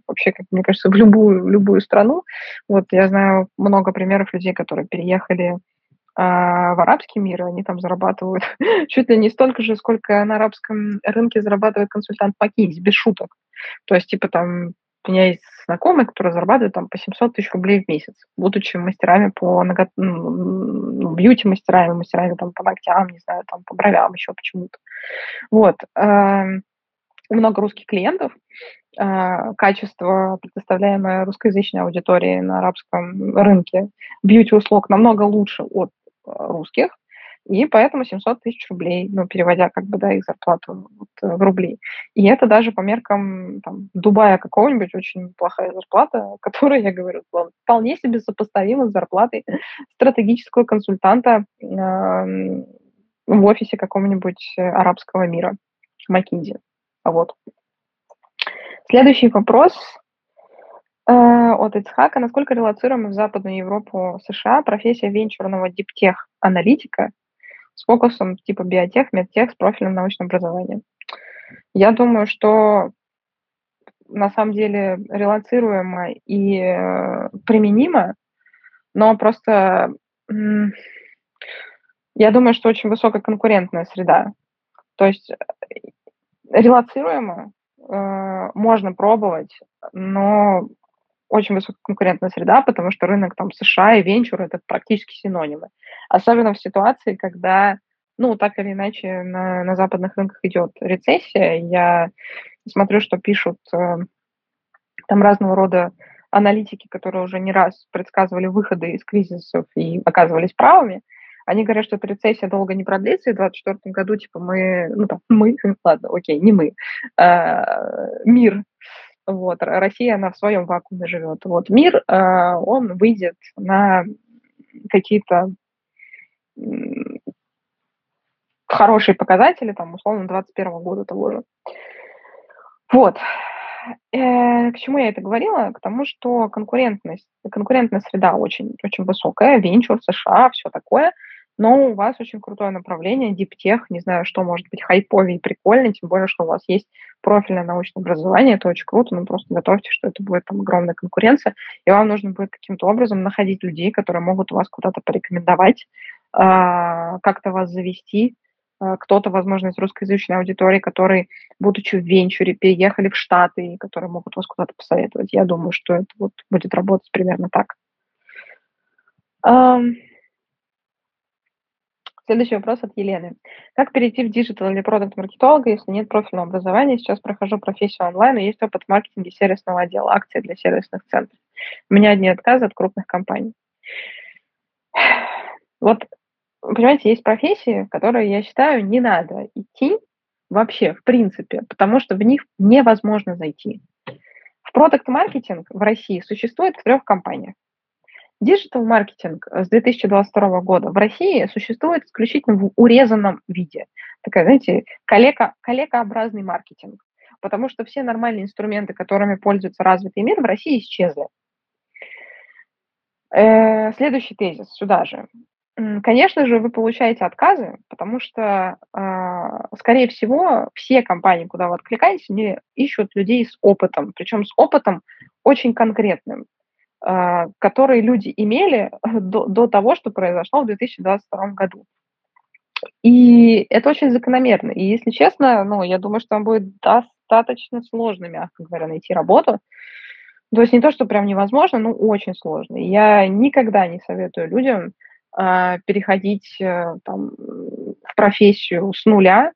вообще, как мне кажется, в любую, в любую страну. Вот я знаю много примеров людей, которые переехали а в арабский мир, они там зарабатывают чуть ли не столько же, сколько на арабском рынке зарабатывает консультант McKinsey, без шуток. То есть, типа, там, у меня есть знакомые, которые зарабатывают там по 700 тысяч рублей в месяц, будучи мастерами по ногот... ну, бьюти-мастерами, мастерами там по ногтям, не знаю, там по бровям еще почему-то. Вот. Эм, много русских клиентов, э, качество, предоставляемое русскоязычной аудитории на арабском рынке бьюти-услуг намного лучше от русских, и поэтому 700 тысяч рублей, ну, переводя как бы, да, их зарплату вот, э, в рубли. И это даже по меркам там, Дубая какого-нибудь очень плохая зарплата, которая, я говорю, вполне себе сопоставима с зарплатой стратегического консультанта э, в офисе какого-нибудь арабского мира, Макинзи. Вот. Следующий вопрос Э, от Ицхака. Насколько релацируема в Западную Европу США профессия венчурного диптех-аналитика с фокусом типа биотех, медтех с профильным научным образованием? Я думаю, что на самом деле релацируемо и э, применимо, но просто я думаю, что очень высокая конкурентная среда. То есть э, релацируемо э, можно пробовать, но очень высококонкурентная среда, потому что рынок там США и венчур – это практически синонимы. Особенно в ситуации, когда, ну, так или иначе, на, на западных рынках идет рецессия. Я смотрю, что пишут э, там разного рода аналитики, которые уже не раз предсказывали выходы из кризисов и оказывались правыми, они говорят, что эта рецессия долго не продлится, и в 2024 году, типа, мы, ну, там, мы, ладно, окей, не мы, э, мир вот, Россия, она в своем вакууме живет. Вот, мир, э, он выйдет на какие-то хорошие показатели, там, условно, 2021 года того же. Вот. Э, к чему я это говорила? К тому, что конкурентность, конкурентная среда очень, очень высокая, венчур, США, все такое – но у вас очень крутое направление, диптех, не знаю, что может быть хайповее и прикольнее, тем более, что у вас есть профильное научное образование, это очень круто, но просто готовьте, что это будет там огромная конкуренция, и вам нужно будет каким-то образом находить людей, которые могут вас куда-то порекомендовать, как-то вас завести, э, кто-то, возможно, из русскоязычной аудитории, которые, будучи в венчуре, переехали в Штаты, и которые могут вас куда-то посоветовать. Я думаю, что это вот будет работать примерно так. Следующий вопрос от Елены. Как перейти в digital или продукт маркетолога, если нет профильного образования? Сейчас прохожу профессию онлайн, и есть опыт в маркетинге сервисного отдела, акции для сервисных центров. У меня одни отказы от крупных компаний. Вот, понимаете, есть профессии, которые, я считаю, не надо идти вообще, в принципе, потому что в них невозможно зайти. В product-маркетинг в России существует в трех компаниях. Digital-маркетинг с 2022 года в России существует исключительно в урезанном виде. Такая, знаете, калека, калекообразный маркетинг. Потому что все нормальные инструменты, которыми пользуется развитый мир, в России исчезли. Э, следующий тезис сюда же. Конечно же, вы получаете отказы, потому что, э, скорее всего, все компании, куда вы откликаетесь, они ищут людей с опытом, причем с опытом очень конкретным. А, которые люди имели до, до того, что произошло в 2022 году. И это очень закономерно. И если честно, ну, я думаю, что вам будет достаточно сложно, мягко говоря, найти работу. То есть не то, что прям невозможно, но очень сложно. Я никогда не советую людям переходить э, там, в профессию с нуля,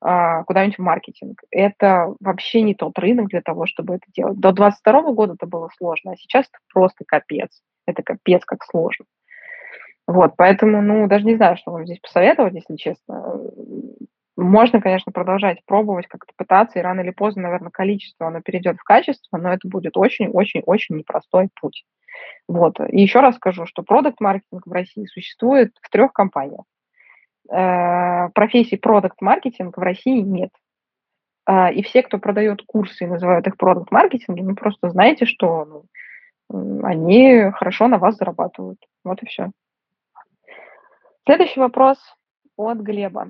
а, куда-нибудь в маркетинг. Это вообще не тот рынок для того, чтобы это делать. До 22 года это было сложно, а сейчас это просто капец. Это капец как сложно. Вот, поэтому, ну, даже не знаю, что вам здесь посоветовать, если честно. Можно, конечно, продолжать пробовать, как-то пытаться, и рано или поздно, наверное, количество, оно перейдет в качество, но это будет очень-очень-очень непростой путь. Вот. И еще раз скажу, что продукт-маркетинг в России существует в трех компаниях э, профессии продукт-маркетинг в России нет. Э, и все, кто продает курсы и называют их продукт-маркетингом, ну, просто знаете, что ну, они хорошо на вас зарабатывают. Вот и все. Следующий вопрос от Глеба.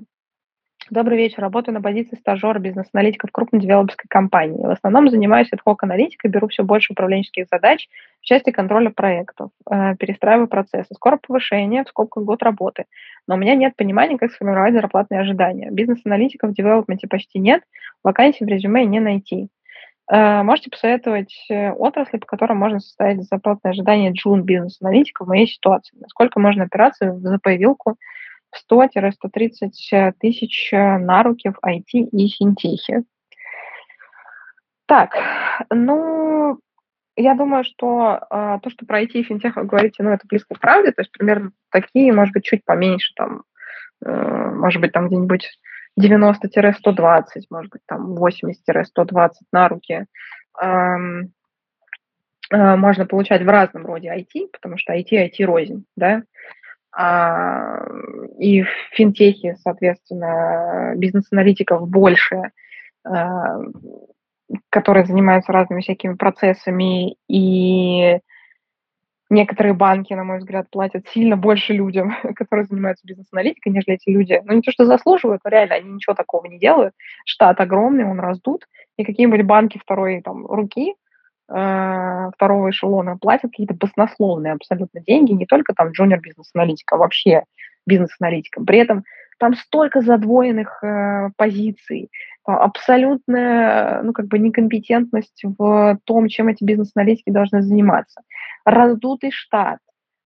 Добрый вечер. Работаю на позиции стажера бизнес-аналитика в крупной девелоперской компании. В основном занимаюсь ad аналитикой, беру все больше управленческих задач в части контроля проектов, э, перестраиваю процессы. Скоро повышение, в скобках год работы. Но у меня нет понимания, как сформировать зарплатные ожидания. Бизнес-аналитиков в девелопменте почти нет, вакансий в резюме не найти. Э, можете посоветовать э, отрасли, по которым можно составить зарплатные ожидания джун бизнес-аналитика в моей ситуации? Насколько можно опираться за появилку 100-130 э, тысяч э, на руки в IT и финтехе. Так, ну, я думаю, что э, то, что про IT и финтех вы говорите, ну, это близко к правде, то есть примерно такие, может быть, чуть поменьше, там, э, может быть, там где-нибудь 90-120, может быть, там 80-120 на руки эм, э, можно получать в разном роде IT, потому что IT, IT рознь, да, и в финтехе, соответственно, бизнес-аналитиков больше, а, которые занимаются разными всякими процессами, и некоторые банки, на мой взгляд, платят сильно больше людям, которые занимаются бизнес-аналитикой, нежели эти люди. Ну, не то, что заслуживают, но реально они ничего такого не делают. Штат огромный, он раздут, и какие-нибудь банки второй там, руки – второго эшелона платят какие-то баснословные абсолютно деньги, не только там джуниор бизнес-аналитика, а вообще бизнес-аналитикам. При этом там столько задвоенных э, позиций, там абсолютная, ну, как бы некомпетентность в том, чем эти бизнес-аналитики должны заниматься. Раздутый штат,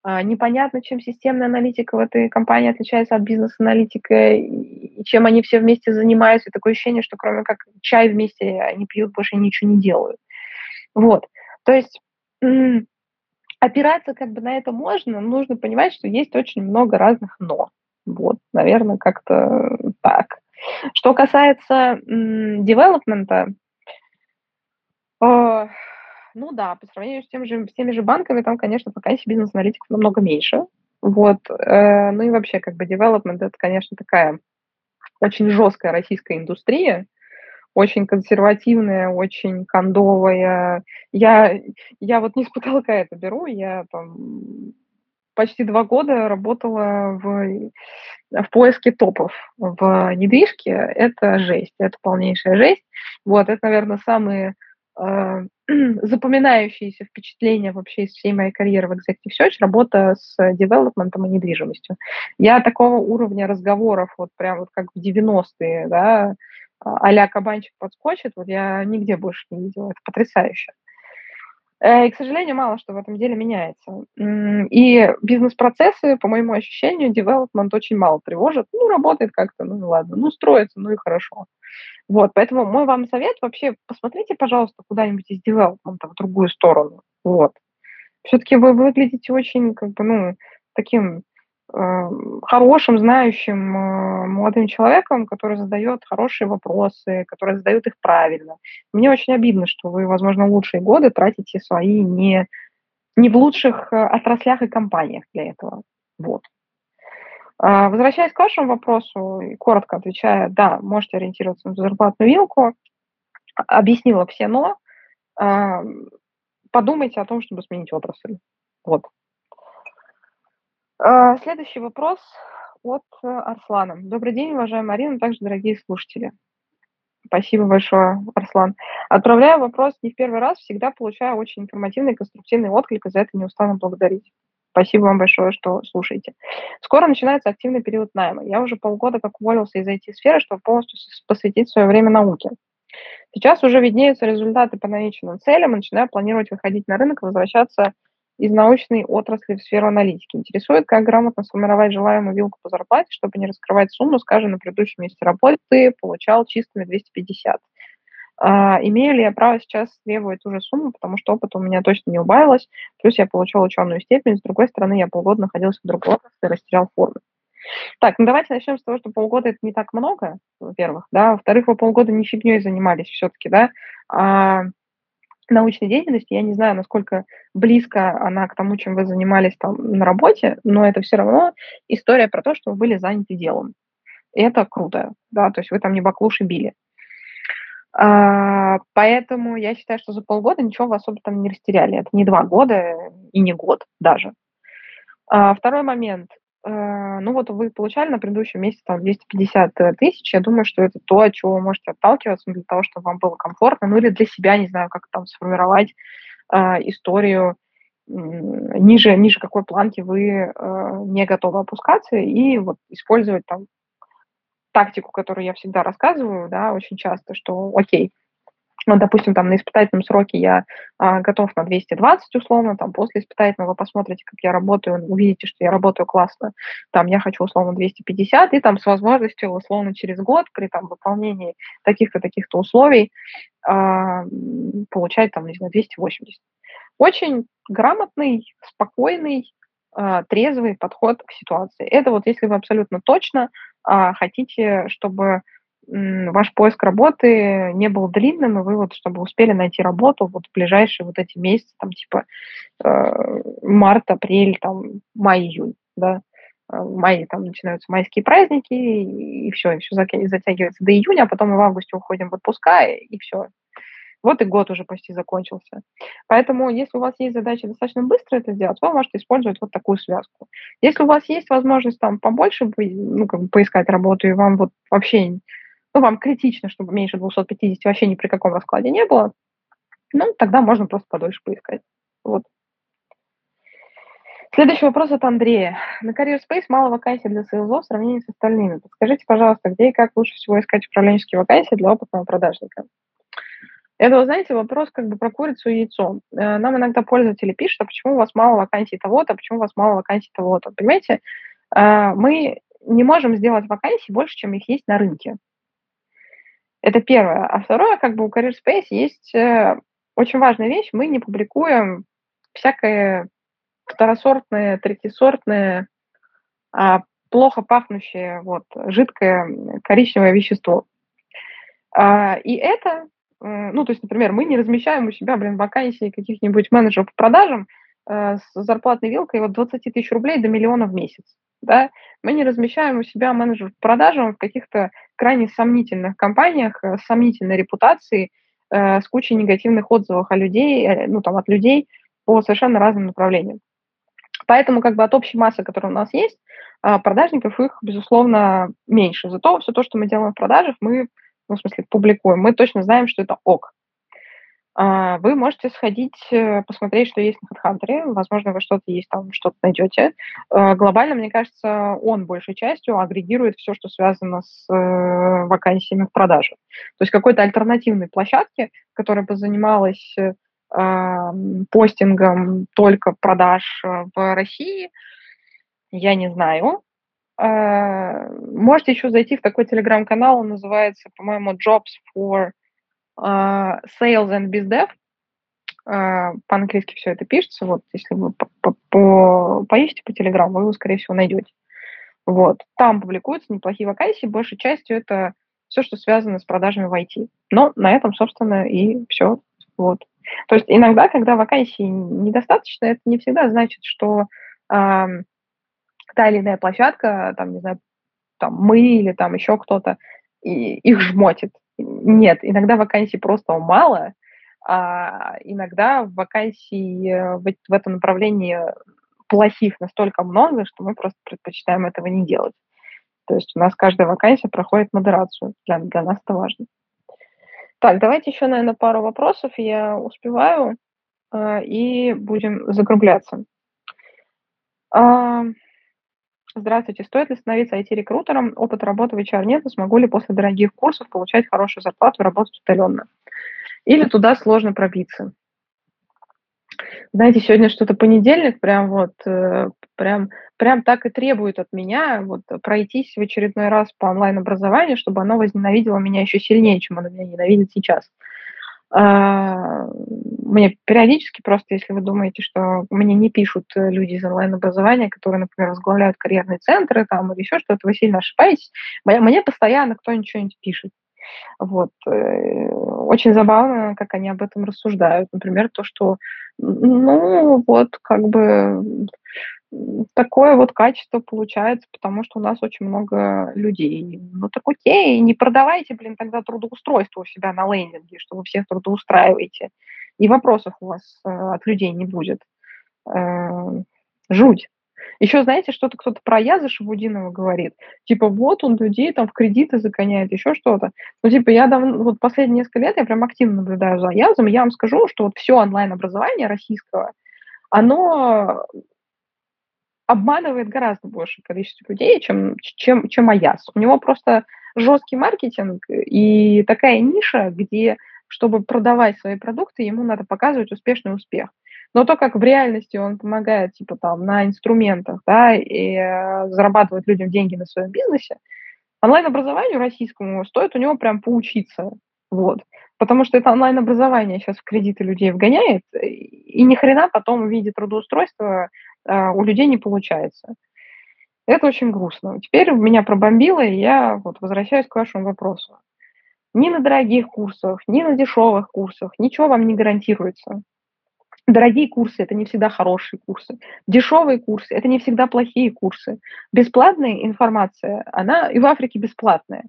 э, непонятно, чем системная аналитика в этой компании отличается от бизнес-аналитика, и чем они все вместе занимаются. И такое ощущение, что кроме как чай вместе они пьют, больше ничего не делают. Вот. То есть опираться как бы на это можно, но нужно понимать, что есть очень много разных «но». Вот, наверное, как-то так. Что касается девелопмента, э, ну да, по сравнению с, тем же, с теми же банками, там, конечно, вакансий бизнес-аналитиков намного меньше. Вот. Э, ну и вообще, как бы, девелопмент – это, конечно, такая очень жесткая российская индустрия, очень консервативная, очень кондовая. Я, я вот не с потолка это беру, я там почти два года работала в, в поиске топов в недвижке. Это жесть, это полнейшая жесть. Вот, это, наверное, самые э, запоминающиеся впечатления вообще из всей моей карьеры в Executive Search работа с девелопментом и недвижимостью. Я такого уровня разговоров, вот прям вот как в 90-е, да, а-ля кабанчик подскочит, вот я нигде больше не видела. Это потрясающе. Э, и, к сожалению, мало что в этом деле меняется. И бизнес-процессы, по моему ощущению, development очень мало тревожит. Ну, работает как-то, ну ладно, ну, строится, ну и хорошо. Вот, поэтому мой вам совет вообще, посмотрите, пожалуйста, куда-нибудь из development в другую сторону. Вот. Все-таки вы выглядите очень, как бы, ну, таким хорошим, знающим э, молодым человеком, который задает хорошие вопросы, который задает их правильно. Мне очень обидно, что вы, возможно, лучшие годы тратите свои не, не в лучших э, отраслях и компаниях для этого. Вот. А, возвращаясь к вашему вопросу, коротко отвечая, да, можете ориентироваться на зарплатную вилку. Объяснила все но. Подумайте о том, чтобы сменить отрасль. Вот. А, следующий вопрос от э, Арслана. Добрый день, уважаемая Марина, также дорогие слушатели. Спасибо большое, Арслан. Отправляю вопрос не в первый раз, всегда получаю очень информативный и конструктивный отклик, и за это не устану благодарить. Спасибо вам большое, что слушаете. Скоро начинается активный период найма. Я уже полгода как уволился из IT-сферы, чтобы полностью посвятить свое время науке. Сейчас уже виднеются результаты по намеченным целям, и начинаю планировать выходить на рынок возвращаться из научной отрасли в сферу аналитики. Интересует, как грамотно сформировать желаемую вилку по зарплате, чтобы не раскрывать сумму, скажем, на предыдущем месте работы получал чистыми 250. А, имею ли я право сейчас требовать ту же сумму, потому что опыт у меня точно не убавилось, плюс я получал ученую степень, с другой стороны, я полгода находился в другой отрасли и растерял форму. Так, ну давайте начнем с того, что полгода это не так много, во-первых, да, во-вторых, вы полгода не фигней занимались все-таки, да, а научной деятельности. Я не знаю, насколько близко она к тому, чем вы занимались там на работе, но это все равно история про то, что вы были заняты делом. И это круто, да, то есть вы там не баклуши били. А, поэтому я считаю, что за полгода ничего вы особо там не растеряли. Это не два года и не год даже. А, второй момент. Э, ну вот вы получали на предыдущем месяце там 250 э, тысяч, я думаю, что это то, от чего вы можете отталкиваться для того, чтобы вам было комфортно, ну или для себя, не знаю, как там сформировать э, историю ниже, ниже какой планки вы э, не готовы опускаться. И вот использовать там тактику, которую я всегда рассказываю, да, очень часто, что окей, ну, допустим, там на испытательном сроке я а, готов на 220 условно, там после испытательного посмотрите, как я работаю, увидите, что я работаю классно, там я хочу условно 250, и там с возможностью условно через год при там выполнении таких-то, таких-то условий а, получать там, не знаю, 280. Очень грамотный, спокойный, а, трезвый подход к ситуации. Это вот если вы абсолютно точно а, хотите, чтобы ваш поиск работы не был длинным, и вы вот, чтобы успели найти работу вот в ближайшие вот эти месяцы, там, типа э, март, апрель, там, май, июнь, да, э, в мае там начинаются майские праздники, и, все, и все затягивается до июня, а потом мы в августе уходим в отпуска, и, и все. Вот и год уже почти закончился. Поэтому, если у вас есть задача достаточно быстро это сделать, вы можете использовать вот такую связку. Если у вас есть возможность там побольше ну, как бы поискать работу, и вам вот вообще ну, вам критично, чтобы меньше 250 вообще ни при каком раскладе не было, ну, тогда можно просто подольше поискать. Вот. Следующий вопрос от Андрея. На Career Space мало вакансий для сейлзов в сравнении с остальными. Подскажите, пожалуйста, где и как лучше всего искать управленческие вакансии для опытного продажника? Это, вы знаете, вопрос как бы про курицу и яйцо. Э, нам иногда пользователи пишут, а почему у вас мало вакансий того-то, а почему у вас мало вакансий того-то. Понимаете, э, мы не можем сделать вакансий больше, чем их есть на рынке. Это первое. А второе, как бы у Career Space есть э, очень важная вещь. Мы не публикуем всякое второсортное, третьесортное, а, плохо пахнущее, вот, жидкое коричневое вещество. А, и это, э, ну, то есть, например, мы не размещаем у себя, блин, вакансии каких-нибудь менеджеров по продажам с зарплатной вилкой от 20 тысяч рублей до миллиона в месяц да, мы не размещаем у себя менеджеров по продажам в каких-то крайне сомнительных компаниях э, с сомнительной репутацией, э, с кучей негативных отзывов о людей, э, ну, там, от людей по совершенно разным направлениям. Поэтому как бы от общей массы, которая у нас есть, э, продажников их, безусловно, меньше. Зато все то, что мы делаем в продажах, мы, ну, в смысле, публикуем. Мы точно знаем, что это ок. А, вы можете сходить, э, посмотреть, что есть на HeadHunter. Возможно, вы что-то есть там, что-то найдете. А, глобально, мне кажется, он большей частью агрегирует все, что связано с э, вакансиями в продаже. То есть какой-то альтернативной площадки, которая бы занималась э, постингом только продаж в России, я не знаю. Можете еще зайти в такой телеграм-канал, он называется, по-моему, Jobs for а, sales and BizDev, а, по-английски все это пишется, вот, если вы по -по поищите по Телеграму, вы его, скорее всего, найдете. Вот, там публикуются неплохие вакансии, большей частью это все, что связано с продажами в IT. Но на этом, собственно, и все. Вот. То есть иногда, когда вакансий недостаточно, это не всегда значит, что э, та или иная площадка, там, не знаю, там мы или там еще кто-то и их жмотит. Нет, иногда вакансий просто мало, а иногда вакансий э, в, в этом направлении плохих настолько много, что мы просто предпочитаем этого не делать. То есть у нас каждая вакансия проходит модерацию. Для, для нас это важно. Так, давайте еще, наверное, пару вопросов. Я успеваю, э, и будем закругляться. Э, Здравствуйте, стоит ли становиться IT-рекрутером? Опыт работы в HR нет, но смогу ли после дорогих курсов получать хорошую зарплату и работать удаленно? Или туда сложно пробиться? Знаете, сегодня что-то понедельник, прям вот, э, прям, прям так и требует от меня вот пройтись в очередной раз по онлайн-образованию, чтобы оно возненавидело меня еще сильнее, чем оно меня ненавидит сейчас. Мне периодически просто, если вы думаете, что мне не пишут э, люди из онлайн-образования, которые, например, возглавляют карьерные центры там, или еще что-то, вы сильно ошибаетесь. Мне постоянно кто-нибудь что-нибудь пишет. Вот. Э, очень забавно, как они об этом рассуждают. Например, то, что, ну, вот, как бы такое вот качество получается, потому что у нас очень много людей. Ну так окей, не продавайте, блин, тогда трудоустройство у себя на лендинге, что вы всех трудоустраиваете. И вопросов у вас э, от людей не будет. Э, жуть. Еще, знаете, что-то кто-то про Яза Шабудинова говорит. Типа, вот он людей там в кредиты загоняет, еще что-то. Ну, типа, я давно, вот последние несколько лет я прям активно наблюдаю за Язом, я вам скажу, что вот все онлайн-образование российского, оно обманывает гораздо большее количество людей, чем, чем, чем Аяс. У него просто жесткий маркетинг и такая ниша, где, чтобы продавать свои продукты, ему надо показывать успешный успех. Но то, как в реальности он помогает, типа там, на инструментах, да, и э, зарабатывает людям деньги на своем бизнесе, онлайн-образованию российскому стоит у него прям поучиться. Вот. Потому что это онлайн-образование сейчас в кредиты людей вгоняет, и ни хрена потом в виде трудоустройства а, у людей не получается. Это очень грустно. Теперь меня пробомбило, и я вот возвращаюсь к вашему вопросу. Ни на дорогих курсах, ни на дешевых курсах ничего вам не гарантируется. Дорогие курсы – это не всегда хорошие курсы. Дешевые курсы – это не всегда плохие курсы. Бесплатная информация, она и в Африке бесплатная.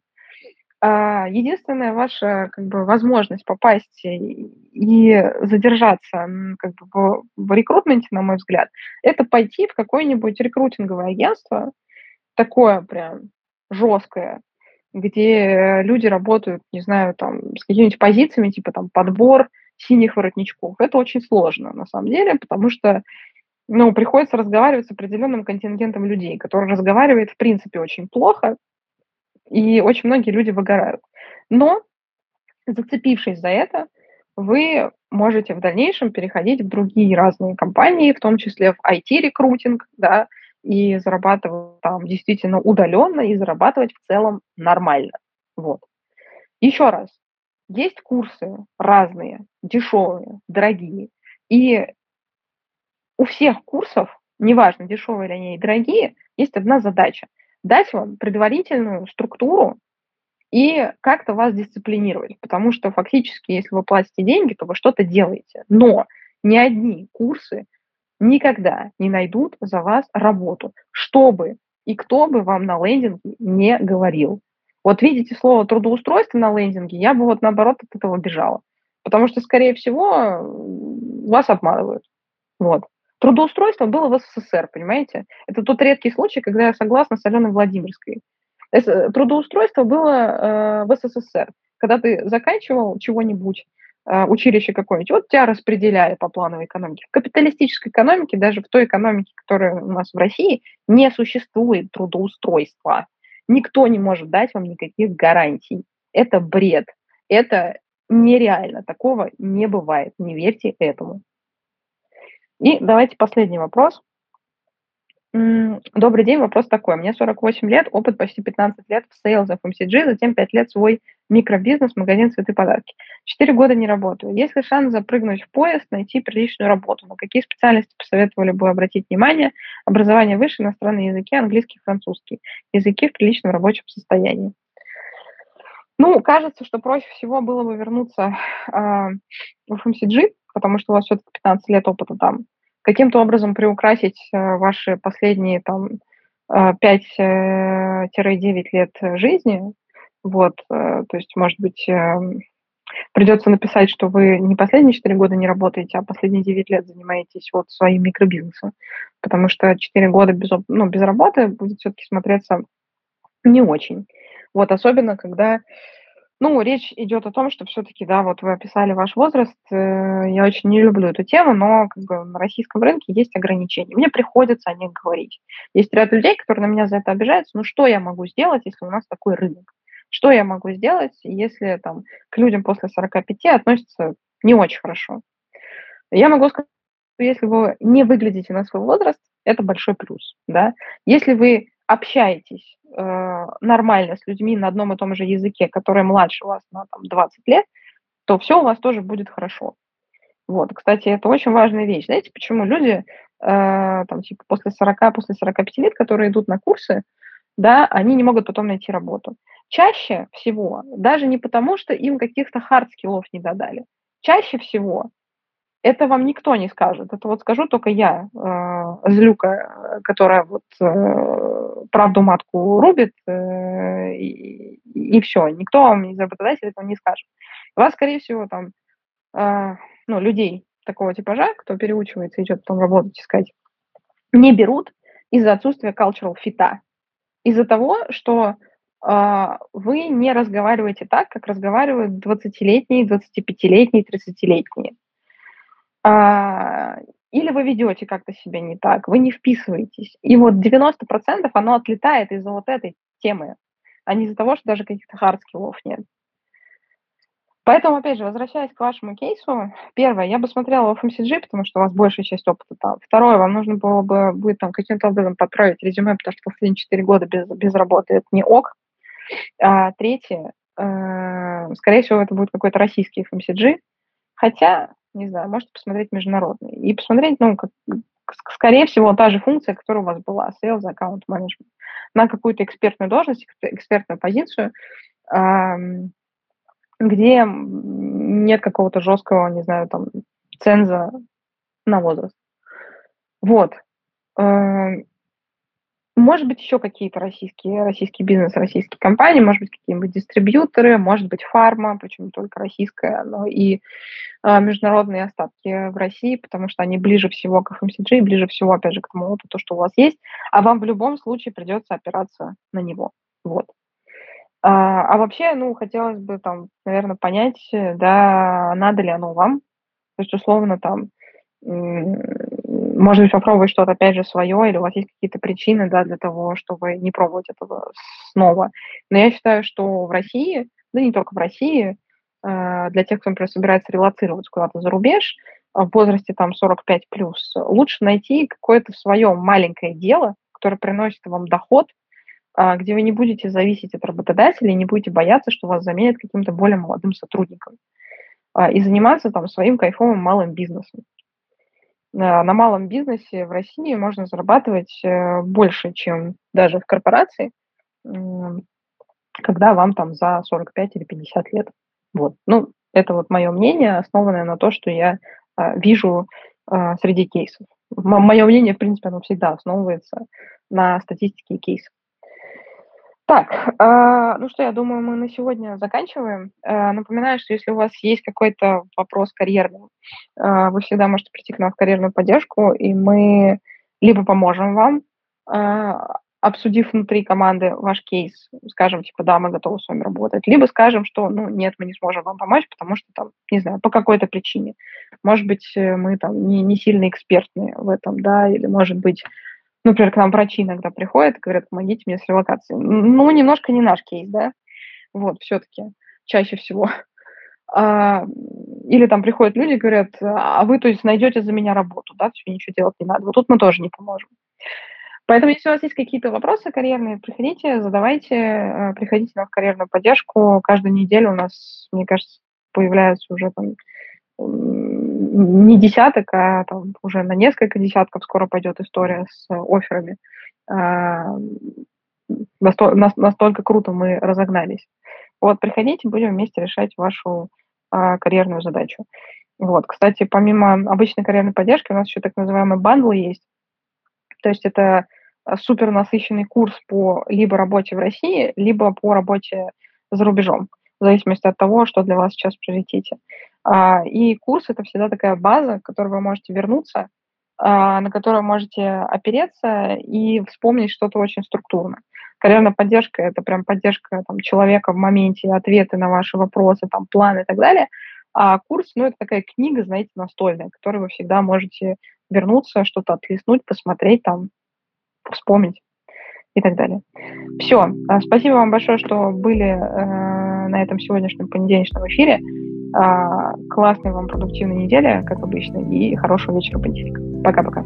А, единственная ваша как бы, возможность попасть и задержаться как бы, в, в рекрутменте, на мой взгляд, это пойти в какое-нибудь рекрутинговое агентство, такое прям жесткое, где люди работают, не знаю, там, с какими-нибудь позициями, типа там подбор синих воротничков. Это очень сложно, на самом деле, потому что ну, приходится разговаривать с определенным контингентом людей, который разговаривает, в принципе, очень плохо, и очень многие люди выгорают. Но, зацепившись за это, вы можете в дальнейшем переходить в другие разные компании, в том числе в IT-рекрутинг, да, и зарабатывать там действительно удаленно, и зарабатывать в целом нормально. Вот. Еще раз, есть курсы разные, дешевые, дорогие, и у всех курсов, неважно, дешевые или они дорогие, есть одна задача – дать вам предварительную структуру и как-то вас дисциплинировать, потому что фактически, если вы платите деньги, то вы что-то делаете. Но ни одни курсы никогда не найдут за вас работу, чтобы и кто бы вам на лендинге не говорил. Вот видите слово трудоустройство на лендинге, я бы вот наоборот от этого бежала. Потому что, скорее всего, вас обманывают. Вот. Трудоустройство было в СССР, понимаете? Это тот редкий случай, когда я согласна с Аленой Владимирской. Трудоустройство было э, в СССР. Когда ты заканчивал чего-нибудь, э, училище какое-нибудь, вот тебя распределяли по плановой экономике. В капиталистической экономике, даже в той экономике, которая у нас в России, не существует трудоустройства. Никто не может дать вам никаких гарантий. Это бред. Это нереально. Такого не бывает. Не верьте этому. И давайте последний вопрос. Добрый день, вопрос такой. Мне 48 лет, опыт почти 15 лет в sales FMCG, затем 5 лет свой микробизнес, магазин цветы подарки. 4 года не работаю. Есть ли шанс запрыгнуть в поезд, найти приличную работу? На какие специальности посоветовали бы обратить внимание? Образование выше, иностранные языки, английский, французский. Языки в приличном рабочем состоянии. Ну, кажется, что проще всего было бы вернуться э, в FMCG, потому что у вас все-таки 15 лет опыта там каким-то образом приукрасить э, ваши последние там 5-9 э, э, лет жизни. Вот, то есть, может быть, придется написать, что вы не последние 4 года не работаете, а последние 9 лет занимаетесь вот своим микробизнесом. Потому что 4 года без, ну, без работы будет все-таки смотреться не очень. Вот, особенно, когда ну, речь идет о том, что все-таки, да, вот вы описали ваш возраст. Э, я очень не люблю эту тему, но как бы на российском рынке есть ограничения. Мне приходится о них говорить. Есть ряд людей, которые на меня за это обижаются. Ну, что я могу сделать, если у нас такой рынок? Что я могу сделать, если там к людям после 45 относятся не очень хорошо? Я могу сказать, что если вы не выглядите на свой возраст, это большой плюс, да. Если вы общаетесь э, нормально с людьми на одном и том же языке, который младше вас на там, 20 лет, то все у вас тоже будет хорошо. Вот, кстати, это очень важная вещь. Знаете, почему люди э, там, типа, после 40, после 45 лет, которые идут на курсы, да, они не могут потом найти работу. Чаще всего, даже не потому, что им каких-то hard skill ов не додали, чаще всего это вам никто не скажет. Это вот скажу только я, э, злюка, которая вот э, правду матку рубит, э, и, и все. Никто вам из работодателя этого не скажет. Вас, скорее всего, там, э, ну, людей такого типажа, кто переучивается идет потом работать, искать, не берут из-за отсутствия cultural fit а. Из-за того, что э, вы не разговариваете так, как разговаривают 20-летние, 25-летние, 30-летние. А, или вы ведете как-то себя не так, вы не вписываетесь. И вот 90% оно отлетает из-за вот этой темы, а не из-за того, что даже каких-то hard skill ов нет. Поэтому, опять же, возвращаясь к вашему кейсу, первое, я бы смотрела в FMCG, потому что у вас большая часть опыта там. Второе, вам нужно было бы будет там каким-то образом подправить резюме, потому что последние 4 года без, без работы это не ок. А, третье, э, скорее всего, это будет какой-то российский FMCG, хотя не знаю, можете посмотреть международный. И посмотреть, ну, как, скорее всего, та же функция, которая у вас была, sales, аккаунт менеджмент, на какую-то экспертную должность, экспертную позицию, где нет какого-то жесткого, не знаю, там, ценза на возраст. Вот. Эм, может быть, еще какие-то российские, российский бизнес, российские компании, может быть, какие-нибудь дистрибьюторы, может быть, фарма, почему только российская, но и э, международные остатки в России, потому что они ближе всего к FMCG, ближе всего, опять же, к тому опыту, что у вас есть, а вам в любом случае придется опираться на него. Вот. А, а вообще, ну, хотелось бы там, наверное, понять, да, надо ли оно вам. То есть, условно, там, может быть, попробовать что-то, опять же, свое, или у вас есть какие-то причины, да, для того, чтобы не пробовать этого снова. Но я считаю, что в России, да не только в России, э, для тех, кто, например, собирается релацироваться куда-то за рубеж, в возрасте там 45 плюс, лучше найти какое-то свое маленькое дело, которое приносит вам доход, э, где вы не будете зависеть от работодателя и не будете бояться, что вас заменят каким-то более молодым сотрудником. Э, и заниматься там своим кайфовым малым бизнесом. На малом бизнесе в России можно зарабатывать э, больше, чем даже в корпорации, когда вам там за 45 или 50 лет. Вот. Ну, это вот мое мнение, основанное на то, что я а, вижу а, среди кейсов. Мое мнение, в принципе, оно всегда основывается на статистике кейсов. Так, э, ну что, я думаю, мы на сегодня заканчиваем. Э, напоминаю, что если у вас есть какой-то вопрос карьерный, э, вы всегда можете прийти к нам в карьерную поддержку, и мы либо поможем вам обсудив внутри команды ваш кейс, скажем, типа, да, мы готовы с вами работать, либо скажем, что, ну, нет, мы не сможем вам помочь, потому что там, не знаю, по какой-то причине. Может быть, мы там не, не сильно экспертные в этом, да, или, может быть, например, к нам врачи иногда приходят и говорят, помогите мне с релокацией. Ну, немножко не наш кейс, да, вот, все-таки, чаще всего. А, или там приходят люди и говорят, а вы, то есть, найдете за меня работу, да, все, ничего делать не надо. Вот тут мы тоже не поможем. Поэтому, если у вас есть какие-то вопросы карьерные, приходите, задавайте, э, приходите на карьерную поддержку. Каждую неделю у нас, мне кажется, появляется уже там не десяток, а там уже на несколько десятков скоро пойдет история с офферами. А, настолько круто мы разогнались. Вот, приходите, будем вместе решать вашу а, карьерную задачу. Вот, кстати, помимо обычной карьерной поддержки, у нас еще так называемые бандлы есть. То есть это супер насыщенный курс по либо работе в России, либо по работе за рубежом, в зависимости от того, что для вас сейчас в. А, и курс – это всегда такая база, к которой вы можете вернуться, а, на которую можете опереться и вспомнить что-то очень структурно. Карьерная поддержка – это прям поддержка там, человека в моменте, ответы на ваши вопросы, там, планы и так далее. А курс, ну, это такая книга, знаете, настольная, к которой вы всегда можете вернуться, что-то отлеснуть, посмотреть, там, вспомнить и так далее. Все. Спасибо вам большое, что были э, на этом сегодняшнем понедельничном эфире. Э, классной вам продуктивной недели, как обычно, и хорошего вечера понедельника. Пока-пока.